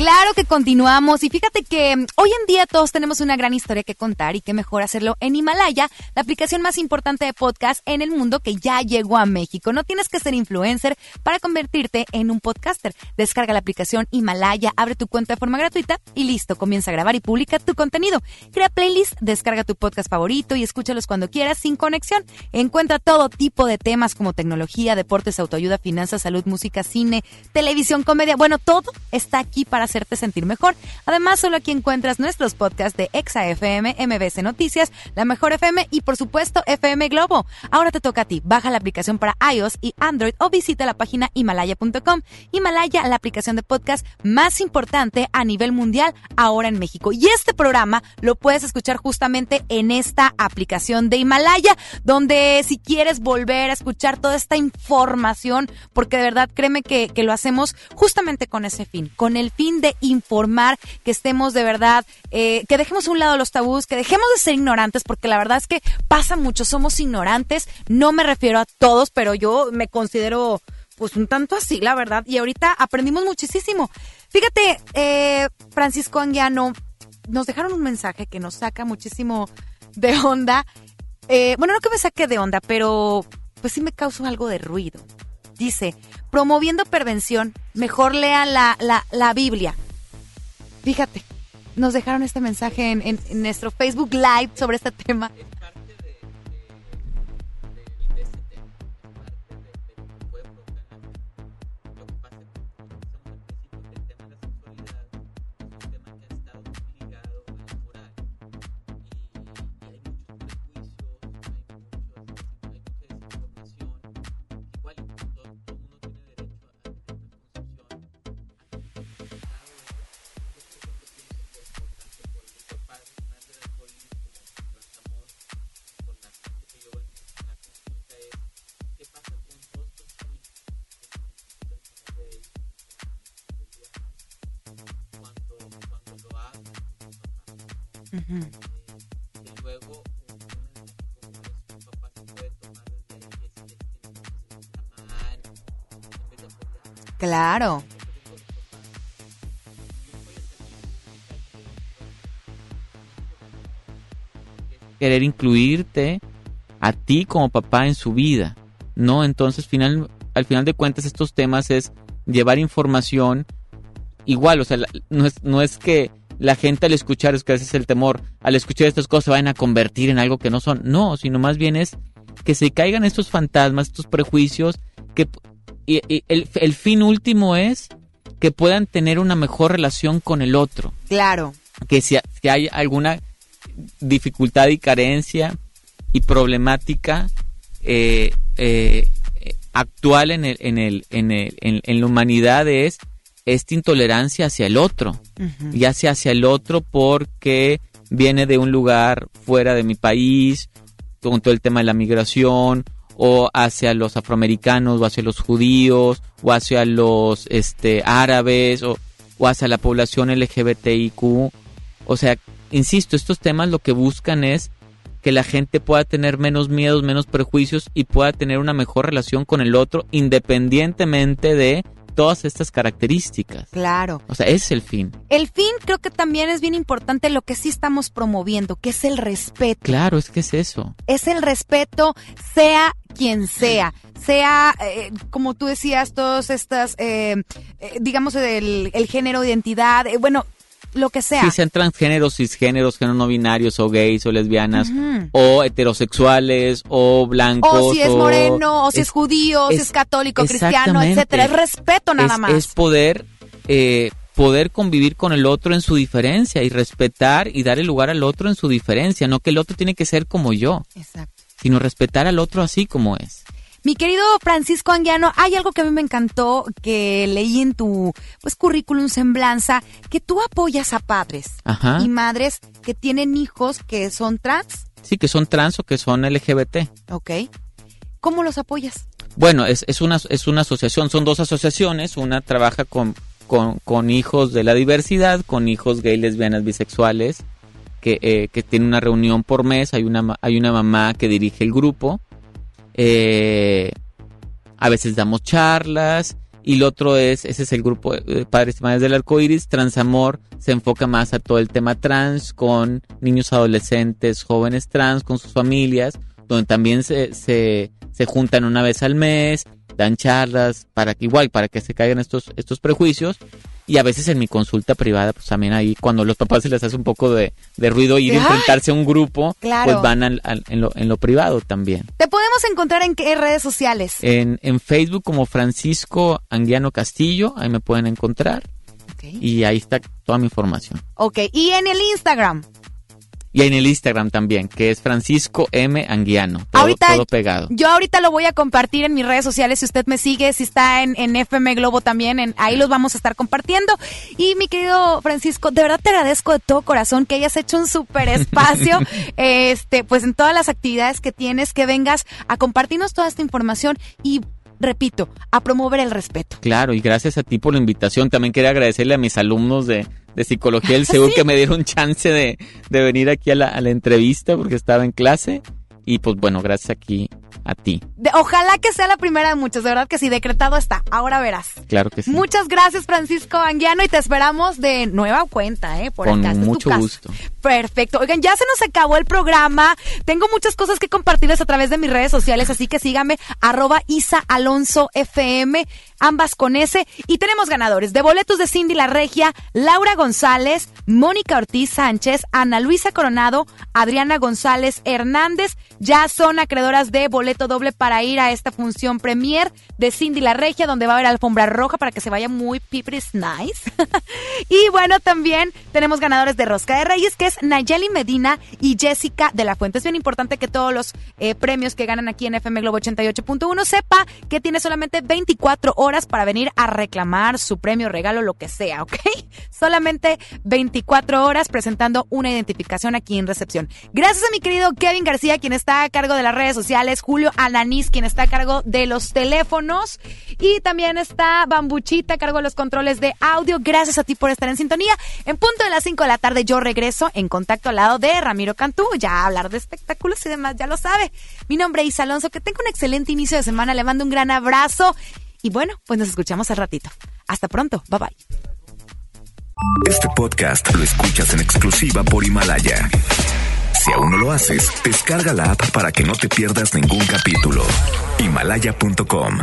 Claro que continuamos y fíjate que mm, hoy en día todos tenemos una gran historia que contar y qué mejor hacerlo en Himalaya, la aplicación más importante de podcast en el mundo que ya llegó a México. No tienes que ser influencer para convertirte en un podcaster. Descarga la aplicación Himalaya, abre tu cuenta de forma gratuita y listo, comienza a grabar y publica tu contenido. Crea playlist, descarga tu podcast favorito y escúchalos cuando quieras sin conexión. Encuentra todo tipo de temas como tecnología, deportes, autoayuda, finanzas, salud, música, cine, televisión, comedia. Bueno, todo está aquí para hacerte sentir mejor. Además, solo aquí encuentras nuestros podcasts de Exa FM, MBC Noticias, La Mejor FM y por supuesto FM Globo. Ahora te toca a ti. Baja la aplicación para iOS y Android o visita la página himalaya.com. Himalaya, la aplicación de podcast más importante a nivel mundial ahora en México. Y este programa lo puedes escuchar justamente en esta aplicación de Himalaya, donde si quieres volver a escuchar toda esta información, porque de verdad créeme que, que lo hacemos justamente con ese fin, con el fin de informar, que estemos de verdad, eh, que dejemos a un lado los tabús, que dejemos de ser ignorantes, porque la verdad es que pasa mucho, somos ignorantes, no me refiero a todos, pero yo me considero pues un tanto así, la verdad, y ahorita aprendimos muchísimo. Fíjate, eh, Francisco Anguiano, nos dejaron un mensaje que nos saca muchísimo de onda. Eh, bueno, no que me saque de onda, pero pues sí me causa algo de ruido. Dice, promoviendo prevención, mejor lean la, la, la Biblia. Fíjate, nos dejaron este mensaje en, en- en nuestro Facebook Live sobre este tema. Claro. querer incluirte a ti como papá en su vida, ¿no? Entonces, final, al final de cuentas, estos temas es llevar información igual, o sea, no es, no es que la gente al escuchar, es que ese es el temor, al escuchar estas cosas se vayan a convertir en algo que no son, no, sino más bien es que se caigan estos fantasmas, estos prejuicios, que y- y el, el fin último es que puedan tener una mejor relación con el otro. Claro. que si, si hay alguna dificultad y carencia y problemática, eh, eh, actual en, el, en, el, en, el, en, en la humanidad es esta intolerancia hacia el otro, ya sea hacia el otro porque viene de un lugar fuera de mi país, con todo el tema de la migración, o hacia los afroamericanos, o hacia los judíos, o hacia los este, árabes, o, o hacia la población LGBTIQ. O sea, insisto, estos temas lo que buscan es que la gente pueda tener menos miedos, menos prejuicios y pueda tener una mejor relación con el otro independientemente de todas estas características. Claro. O sea, ese es el fin. El fin creo que también es bien importante lo que sí estamos promoviendo, que es el respeto. Claro, es que es eso. Es el respeto, sea quien sea, sea, eh, como tú decías, todas estas, eh, eh, digamos, el, el género, identidad, eh, bueno, lo que sea. Si sean transgéneros, cisgéneros, géneros no binarios, o gays, o lesbianas, o heterosexuales, o blancos. O si es moreno, o si es, es- judío, o si es- es católico, cristiano, etcétera. Es respeto nada es, más. es poder, eh, poder convivir con el otro en su diferencia y respetar y dar el lugar al otro en su diferencia, no que el otro tiene que ser como yo, Exacto. Sino respetar al otro así como es. Mi querido Francisco Anguiano, hay algo que a mí me encantó que leí en tu pues currículum semblanza, que tú apoyas a padres Ajá. y madres que tienen hijos que son trans, Sí, que son trans o que son LGBT. ¿ok? ¿Cómo los apoyas? Bueno, es, es, una, es una asociación, son dos asociaciones, una trabaja con, con, con hijos de la diversidad, con hijos gay, lesbianas, bisexuales, que, eh, que tiene una reunión por mes, hay una, hay una mamá que dirige el grupo, eh, a veces damos charlas, y lo otro es, ese es el grupo de Padres y Madres del Arco Iris, Transamor se enfoca más a todo el tema trans, con niños adolescentes, jóvenes trans, con sus familias, donde también se, se, se juntan una vez al mes, dan charlas, para que igual, para que se caigan estos, estos prejuicios, y a veces en mi consulta privada, pues también ahí cuando los papás se les hace un poco de, de ruido ir a enfrentarse a un grupo, Claro. pues van al- al- en, lo, en lo privado también. Te podemos encontrar en qué redes sociales. En, en Facebook como Francisco Anguiano Castillo, ahí me pueden encontrar. Y ahí está toda mi información. Ok, y en el Instagram. Y en el Instagram también, que es Francisco M. Anguiano. Todo, Ahorita- todo pegado. Yo ahorita lo voy a compartir en mis redes sociales si usted me sigue, si está en, en FM Globo también, en, ahí los vamos a estar compartiendo. Y mi querido Francisco, de verdad te agradezco de todo corazón que hayas hecho un súper espacio, este, pues en todas las actividades que tienes, que vengas a compartirnos toda esta información y, repito, a promover el respeto. Claro, y gracias a ti por la invitación. También quería agradecerle a mis alumnos de, de Psicología del Seúl que me dieron chance de, de venir aquí a la, a la entrevista porque estaba en clase. Y pues bueno, gracias aquí a ti. De- ojalá que sea la primera de muchas, de verdad que sí, decretado está. Ahora verás. Claro que sí. Muchas gracias, Francisco Anguiano, y te esperamos de nueva cuenta, ¿eh? Por Con acá. Esta es tu mucho gusto. Perfecto. Oigan, ya se nos acabó el programa. Tengo muchas cosas que compartirles a través de mis redes sociales, así que síganme, arroba Isa Alonso FM, ambas con S. Y tenemos ganadores de boletos de Cindy La Regia, Laura González, Mónica Ortiz Sánchez, Ana Luisa Coronado, Adriana González Hernández. Ya son acreedoras de boleto doble para ir a esta función premier de Cindy La Regia, donde va a haber alfombra roja para que se vaya muy pipris nice. y bueno, también tenemos ganadores de Rosca de Reyes, que es Nayeli Medina y Jessica de la Fuente. Es bien importante que todos los eh, premios que ganan aquí en FM Globo 88.1 sepa que tiene solamente 24 horas para venir a reclamar su premio, regalo, lo que sea, ¿ok? Solamente 24 horas presentando una identificación aquí en recepción. Gracias a mi querido Kevin García, quien está a cargo de las redes sociales, Julio Alanís, quien está a cargo de los teléfonos, y también está Bambuchita a cargo de los controles de audio. Gracias a ti por estar en sintonía. En punto de las 5 de la tarde yo regreso en contacto al lado de Ramiro Cantú, ya hablar de espectáculos y demás, ya lo sabe. Mi nombre es Alonso, que tenga un excelente inicio de semana, le mando un gran abrazo y bueno, pues nos escuchamos al ratito. Hasta pronto, bye bye. Este podcast lo escuchas en exclusiva por Himalaya. Si aún no lo haces, descarga la app para que no te pierdas ningún capítulo. Himalaya.com